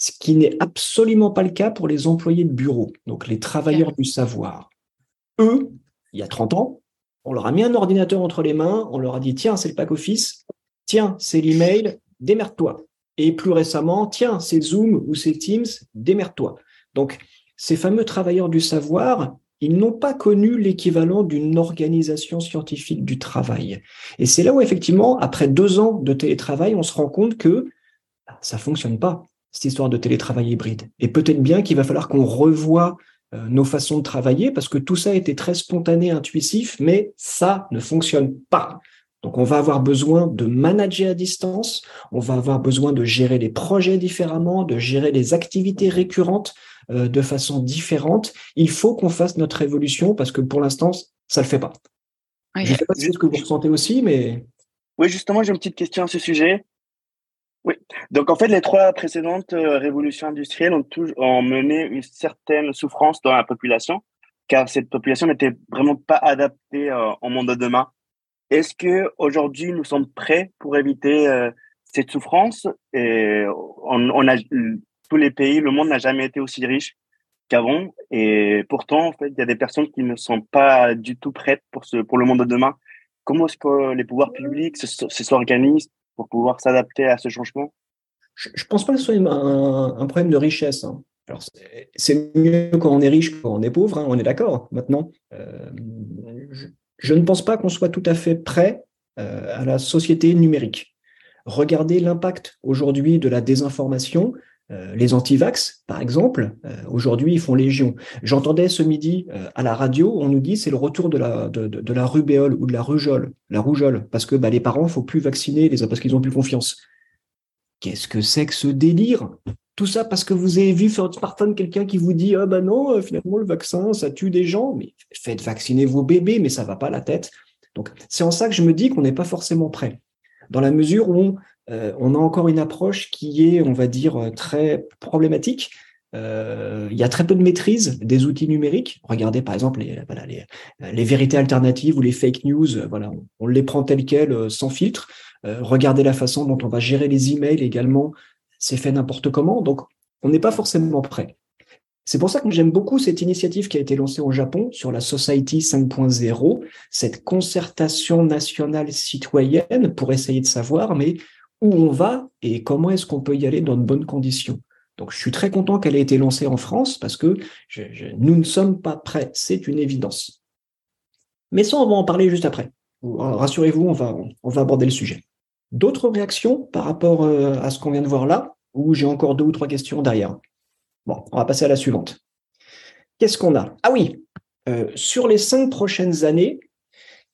ce qui n'est absolument pas le cas pour les employés de bureau, donc les travailleurs du savoir. Eux, il y a 30 ans, on leur a mis un ordinateur entre les mains, on leur a dit tiens, c'est le pack office, tiens, c'est l'email, démerde-toi. Et plus récemment, tiens, c'est Zoom ou c'est Teams, démerde-toi. Donc, ces fameux travailleurs du savoir, ils n'ont pas connu l'équivalent d'une organisation scientifique du travail. Et c'est là où, effectivement, après deux ans de télétravail, on se rend compte que bah, ça fonctionne pas cette histoire de télétravail hybride. Et peut-être bien qu'il va falloir qu'on revoie euh, nos façons de travailler parce que tout ça était très spontané, intuitif, mais ça ne fonctionne pas. Donc on va avoir besoin de manager à distance, on va avoir besoin de gérer les projets différemment, de gérer les activités récurrentes euh, de façon différente. Il faut qu'on fasse notre évolution parce que pour l'instant, ça ne le fait pas. Je ne sais pas si c'est ce que vous ressentez aussi, mais... Oui, justement, j'ai une petite question à ce sujet. Oui. Donc, en fait, les trois précédentes euh, révolutions industrielles ont, ont mené une certaine souffrance dans la population, car cette population n'était vraiment pas adaptée euh, au monde de demain. Est-ce que aujourd'hui nous sommes prêts pour éviter euh, cette souffrance? On, a tous les pays, le monde n'a jamais été aussi riche qu'avant, et pourtant, en fait, il y a des personnes qui ne sont pas du tout prêtes pour ce pour le monde de demain. Comment est-ce que les pouvoirs publics s'organisent pour pouvoir s'adapter à ce changement? Je ne pense pas que ce soit un, problème de richesse. Hein. c'est mieux quand on est riche que quand on est pauvre, hein, on est d'accord. Maintenant, euh, je, ne pense pas qu'on soit tout à fait prêt euh, à la société numérique. Regardez l'impact aujourd'hui de la désinformation, euh, les antivax, par exemple, euh, aujourd'hui, ils font légion. J'entendais ce midi à la radio, on nous dit c'est le retour de la, de, de, la rubéole ou de la rougeole, la rougeole, parce que bah, les parents, faut plus vacciner les parce qu'ils ont plus confiance. Qu'est-ce que c'est que ce délire? Tout ça parce que vous avez vu sur votre smartphone quelqu'un qui vous dit ah bah non, finalement le vaccin ça tue des gens, mais faites vacciner vos bébés, mais ça va pas la tête. Donc c'est en ça que je me dis qu'on n'est pas forcément prêt dans la mesure où euh, on a encore une approche qui est, on va dire, euh, très problématique. Euh, il y a très peu de maîtrise des outils numériques. Regardez par exemple les, les, vérités alternatives ou les fake news. Voilà, on, les prend telles quelles, sans filtre. Regardez la façon dont on va gérer les emails également. C'est fait n'importe comment. Donc, on n'est pas forcément prêt. C'est pour ça que j'aime beaucoup cette initiative qui a été lancée au Japon sur la Society 5.0, cette concertation nationale citoyenne pour essayer de savoir, mais où on va et comment est-ce qu'on peut y aller dans de bonnes conditions. Donc, je suis très content qu'elle ait été lancée en France parce que nous ne sommes pas prêts, c'est une évidence. Mais ça, on va en parler juste après. Rassurez-vous, on va, on va aborder le sujet. D'autres réactions par rapport euh, à ce qu'on vient de voir là, ou j'ai encore deux ou trois questions derrière? Bon, on va passer à la suivante. Qu'est-ce qu'on a? Ah oui, euh, sur les cinq prochaines années,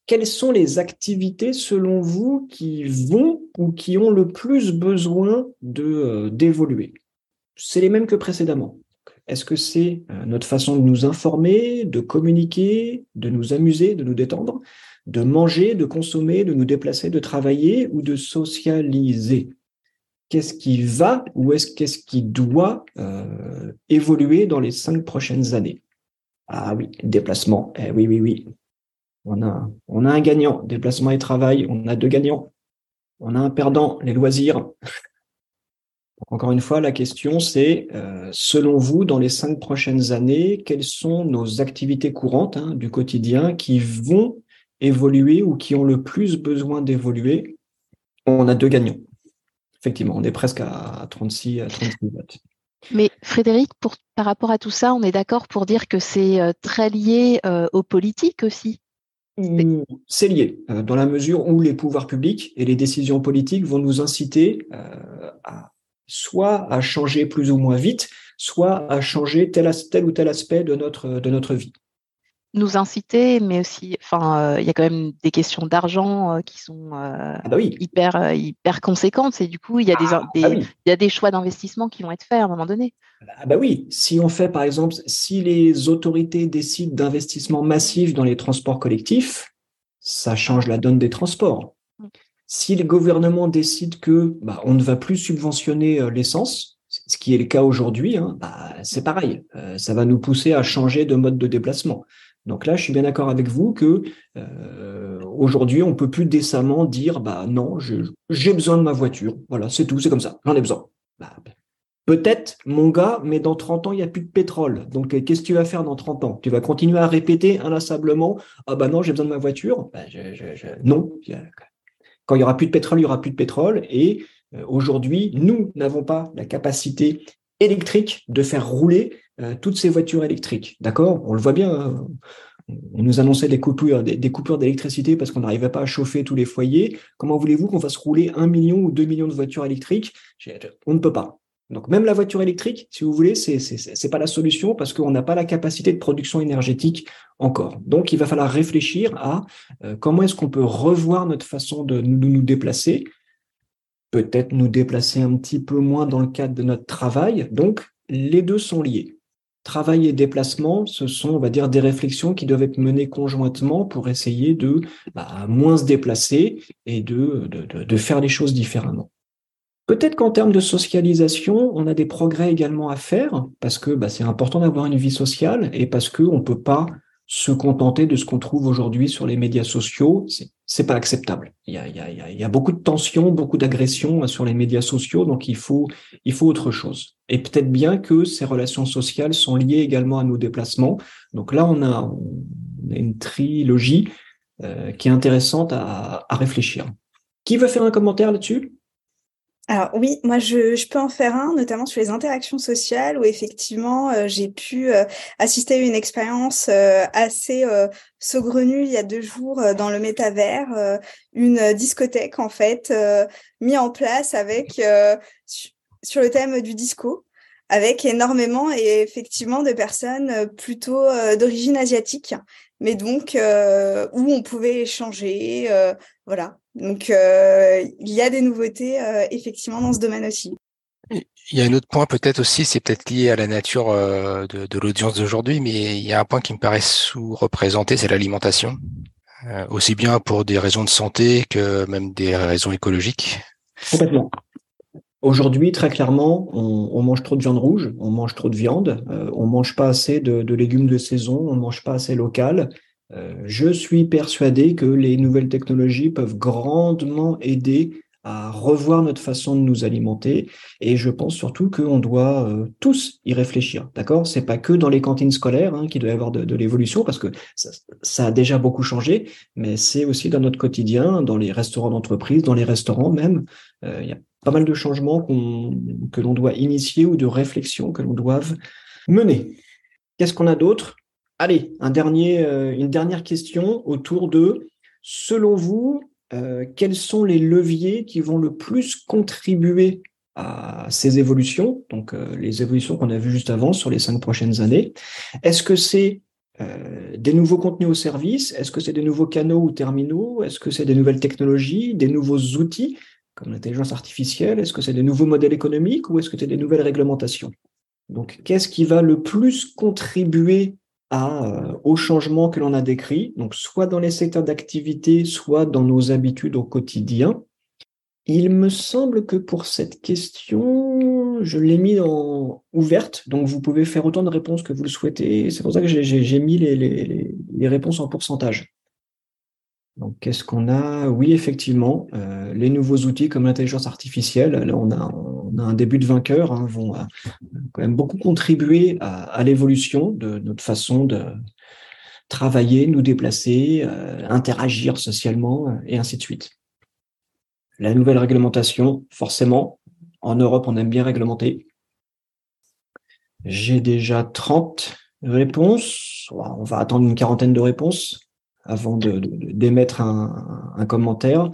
quelles sont les activités selon vous qui vont ou qui ont le plus besoin de euh, d'évoluer? C'est les mêmes que précédemment. Est-ce que c'est notre façon de nous informer, de communiquer, de nous amuser, de nous détendre, de manger, de consommer, de nous déplacer, de travailler ou de socialiser? Qu'est-ce qui va ou est-ce qu'est-ce qui doit euh, évoluer dans les cinq prochaines années? Ah oui, déplacement. Eh oui, oui, oui. On a, on a un gagnant, déplacement et travail, on a deux gagnants. On a un perdant, les loisirs. Encore une fois, la question c'est, euh, selon vous, dans les cinq prochaines années, quelles sont nos activités courantes hein, du quotidien qui vont évoluer ou qui ont le plus besoin d'évoluer On a deux gagnants. Effectivement, on est presque à 36, à 36 votes. Mais Frédéric, pour, par rapport à tout ça, on est d'accord pour dire que c'est euh, très lié euh, aux politiques aussi? C'est lié, euh, dans la mesure où les pouvoirs publics et les décisions politiques vont nous inciter à, soit à changer plus ou moins vite, soit à changer tel, tel ou tel aspect de notre, de notre vie nous inciter, mais aussi, enfin, euh, il y a quand même des questions d'argent euh, qui sont euh, ah bah hyper, hyper conséquentes. Et du coup, il y a des, ah, bah il y a des choix d'investissement qui vont être faits à un moment donné. Ah bah oui, si on fait, par exemple, si les autorités décident d'investissement massif dans les transports collectifs, ça change la donne des transports. Si le gouvernement décide que bah, on ne va plus subventionner l'essence, ce qui est le cas aujourd'hui, hein, bah, c'est pareil. ça va nous pousser à changer de mode de déplacement. Donc là, je suis bien d'accord avec vous que euh, aujourd'hui, on peut plus décemment dire bah non, j'ai besoin de ma voiture. Voilà, c'est tout, c'est comme ça, j'en ai besoin. Bah, peut-être, mon gars, mais dans 30 ans, il n'y a plus de pétrole. Donc, euh, qu'est-ce que tu vas faire dans 30 ans? Tu vas continuer à répéter inlassablement Ah bah non, j'ai besoin de ma voiture? Bah, non. Quand il y aura plus de pétrole, il y aura plus de pétrole. Et euh, aujourd'hui, nous n'avons pas la capacité électrique de faire rouler euh, toutes ces voitures électriques. D'accord? On le voit bien. Hein. on nous annonçait des coupures, des, coupures d'électricité parce qu'on n'arrivait pas à chauffer tous les foyers. Comment voulez-vous qu'on fasse rouler un million ou deux millions de voitures électriques? On ne peut pas. Donc même la voiture électrique, si vous voulez, c'est c'est pas la solution parce qu'on n'a pas la capacité de production énergétique encore. Donc il va falloir réfléchir à euh, comment est-ce qu'on peut revoir notre façon de nous déplacer, peut-être nous déplacer un petit peu moins dans le cadre de notre travail. Donc les deux sont liés travail et déplacement, ce sont, on va dire, des réflexions qui doivent être menées conjointement pour essayer de bah, moins se déplacer et de, de, de, faire les choses différemment. Peut-être qu'en termes de socialisation, on a des progrès également à faire parce que bah, c'est important d'avoir une vie sociale et parce qu'on ne peut pas se contenter de ce qu'on trouve aujourd'hui sur les médias sociaux, pas acceptable. Il y, a, y a, y a beaucoup de tensions, beaucoup d'agressions sur les médias sociaux, donc il faut, il faut autre chose. Et peut-être bien que ces relations sociales sont liées également à nos déplacements. Donc là, on a, on a une trilogie euh, qui est intéressante à, à réfléchir. Qui veut faire un commentaire là-dessus? Alors oui, moi je, je, peux en faire un, notamment sur les interactions sociales, où effectivement euh, j'ai pu euh, assister à une expérience euh, assez saugrenue il y a deux jours dans le métavers, une discothèque en fait mise en place avec sur le thème du disco, avec énormément et effectivement de personnes plutôt d'origine asiatique, mais donc où on pouvait échanger, voilà, donc, euh, il y a des nouveautés euh, effectivement dans ce domaine aussi. Il y a un autre point peut-être aussi, c'est peut-être lié à la nature euh, de, l'audience d'aujourd'hui, mais il y a un point qui me paraît sous-représenté, c'est l'alimentation. aussi bien pour des raisons de santé que même des raisons écologiques. Complètement. Aujourd'hui, très clairement, on, mange trop de viande rouge, on mange trop de viande, on mange pas assez de, de, légumes de saison, on mange pas assez local, je suis persuadé que les nouvelles technologies peuvent grandement aider à revoir notre façon de nous alimenter et je pense surtout qu'on doit euh, tous y réfléchir, d'accord? C'est pas que dans les cantines scolaires hein, qu'il doit y avoir de, l'évolution parce que ça, a déjà beaucoup changé, mais c'est aussi dans notre quotidien, dans les restaurants d'entreprise, dans les restaurants même. Euh, il y a pas mal de changements que l'on doit initier ou de réflexions que l'on doit mener. Qu'est-ce qu'on a d'autre? Allez, euh, une dernière question autour de, selon vous, euh, quels sont les leviers qui vont le plus contribuer à ces évolutions, donc euh, les évolutions qu'on a vues juste avant sur les cinq prochaines années? Est-ce que c'est des nouveaux contenus au service? Est-ce que c'est des nouveaux canaux ou terminaux? Est-ce que c'est des nouvelles technologies, des nouveaux outils comme l'intelligence artificielle? Est-ce que c'est des nouveaux modèles économiques ou est-ce que c'est des nouvelles réglementations? Donc, qu'est-ce qui va le plus contribuer euh, aux changements que l'on a décrits, donc soit dans les secteurs d'activité, soit dans nos habitudes au quotidien. Il me semble que pour cette question, je l'ai mis en ouverte, donc vous pouvez faire autant de réponses que vous le souhaitez. C'est pour ça que j'ai mis les, réponses en pourcentage. Donc, qu'est-ce qu'on a? Oui, effectivement, euh, les nouveaux outils comme l'intelligence artificielle, là, on a un début de vainqueur, hein, vont euh, quand même beaucoup contribuer à, l'évolution de notre façon de travailler, nous déplacer, euh, interagir socialement, et ainsi de suite. La nouvelle réglementation, forcément. En Europe, on aime bien réglementer. J'ai déjà 30 réponses. On va attendre une quarantaine de réponses avant d'émettre un, commentaire.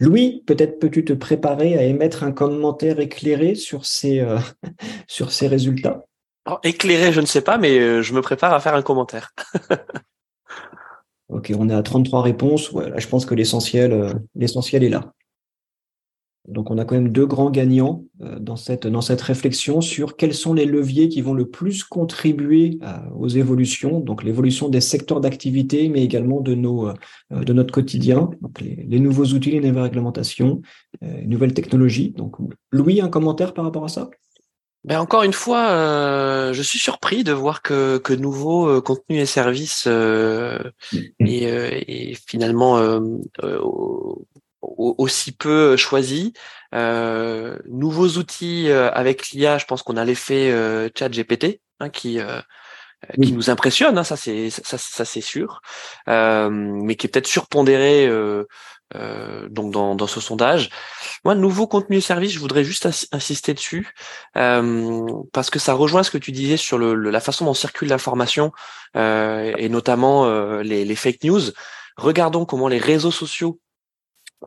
Louis, peut-être peux-tu te préparer à émettre un commentaire éclairé sur ces, euh, sur ces résultats? Éclairé, je ne sais pas, mais euh, je me prépare à faire un commentaire. ok, on est à 33 réponses. Ouais, je pense que l'essentiel, euh, l'essentiel est là. Donc on a quand même deux grands gagnants euh, dans cette, dans cette réflexion sur quels sont les leviers qui vont le plus contribuer euh, aux évolutions, donc l'évolution des secteurs d'activité, mais également de, nos, euh, de notre quotidien, donc les, nouveaux outils, les nouvelles réglementations, les nouvelles technologies. Donc Louis, un commentaire par rapport à ça? Ben encore une fois, je suis surpris de voir que, que nouveaux contenus et services mm. et, et, finalement aussi peu choisi. Euh, nouveaux outils euh, avec l'IA, je pense qu'on a l'effet euh, chat GPT hein, qui euh, qui nous impressionne, hein, ça c'est ça, ça c'est sûr, mais qui est peut-être surpondéré donc dans, dans ce sondage. Moi, nouveau contenu et service, je voudrais juste insister dessus parce que ça rejoint ce que tu disais sur le, la façon dont circule l'information et notamment les, les fake news. Regardons comment les réseaux sociaux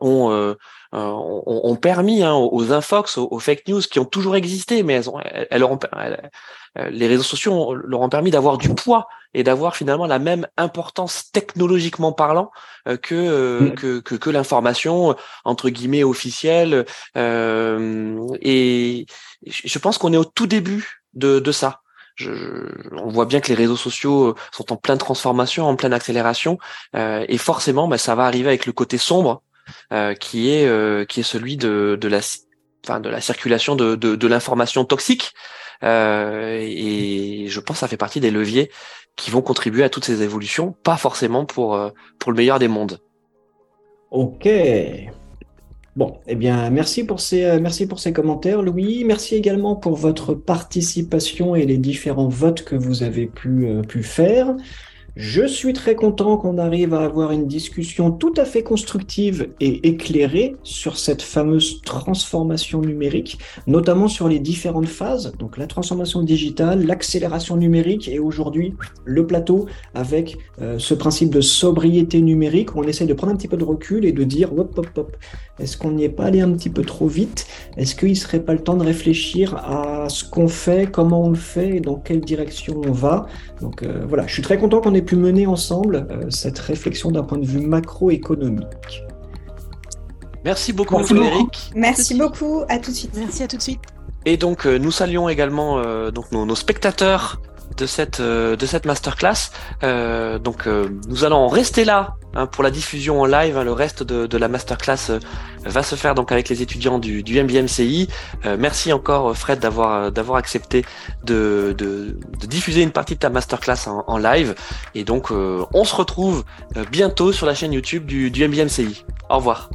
ont, euh, euh ont, ont, permis hein, aux infox, aux, fake news qui ont toujours existé, mais elles ont, elles, ont, euh, les réseaux sociaux leur ont permis d'avoir du poids et d'avoir finalement la même importance technologiquement parlant euh, que, mm. que, que, que l'information entre guillemets officielle. et je pense qu'on est au tout début de, de ça. Je, on voit bien que les réseaux sociaux sont en pleine transformation, en pleine accélération, euh, et forcément, bah, ça va arriver avec le côté sombre euh, qui est euh, qui est celui de, de la enfin de la circulation de, de, de l'information toxique euh, et je pense que ça fait partie des leviers qui vont contribuer à toutes ces évolutions, pas forcément pour pour le meilleur des mondes. Ok. Bon, eh bien, merci pour ces, merci pour ces commentaires, Louis. Merci également pour votre participation et les différents votes que vous avez pu, pu faire. Je suis très content qu'on arrive à avoir une discussion tout à fait constructive et éclairée sur cette fameuse transformation numérique, notamment sur les différentes phases, donc la transformation digitale, l'accélération numérique et aujourd'hui le plateau avec euh, ce principe de sobriété numérique où on essaie de prendre un petit peu de recul et de dire hop hop hop, est-ce qu'on n'y est pas allé un petit peu trop vite? Est-ce qu'il ne serait pas le temps de réfléchir à ce qu'on fait, comment on le fait et dans quelle direction on va? Donc euh, voilà, je suis très content qu'on ait pu mener ensemble euh, cette réflexion d'un point de vue macroéconomique. Merci beaucoup, Frédéric. Merci beaucoup. À tout de suite. Merci à tout de suite. Et donc, euh, nous saluons également euh, donc nos, spectateurs de cette de cette masterclass. donc, nous allons rester là hein, pour la diffusion en live. Hein. le reste de, de la masterclass va se faire donc avec les étudiants du, du MBMCI. Euh, merci encore Fred d'avoir d'avoir accepté de, de, de, diffuser une partie de ta masterclass en, en live. Et donc euh, on se retrouve euh, bientôt sur la chaîne YouTube du, du MBMCI. Au revoir.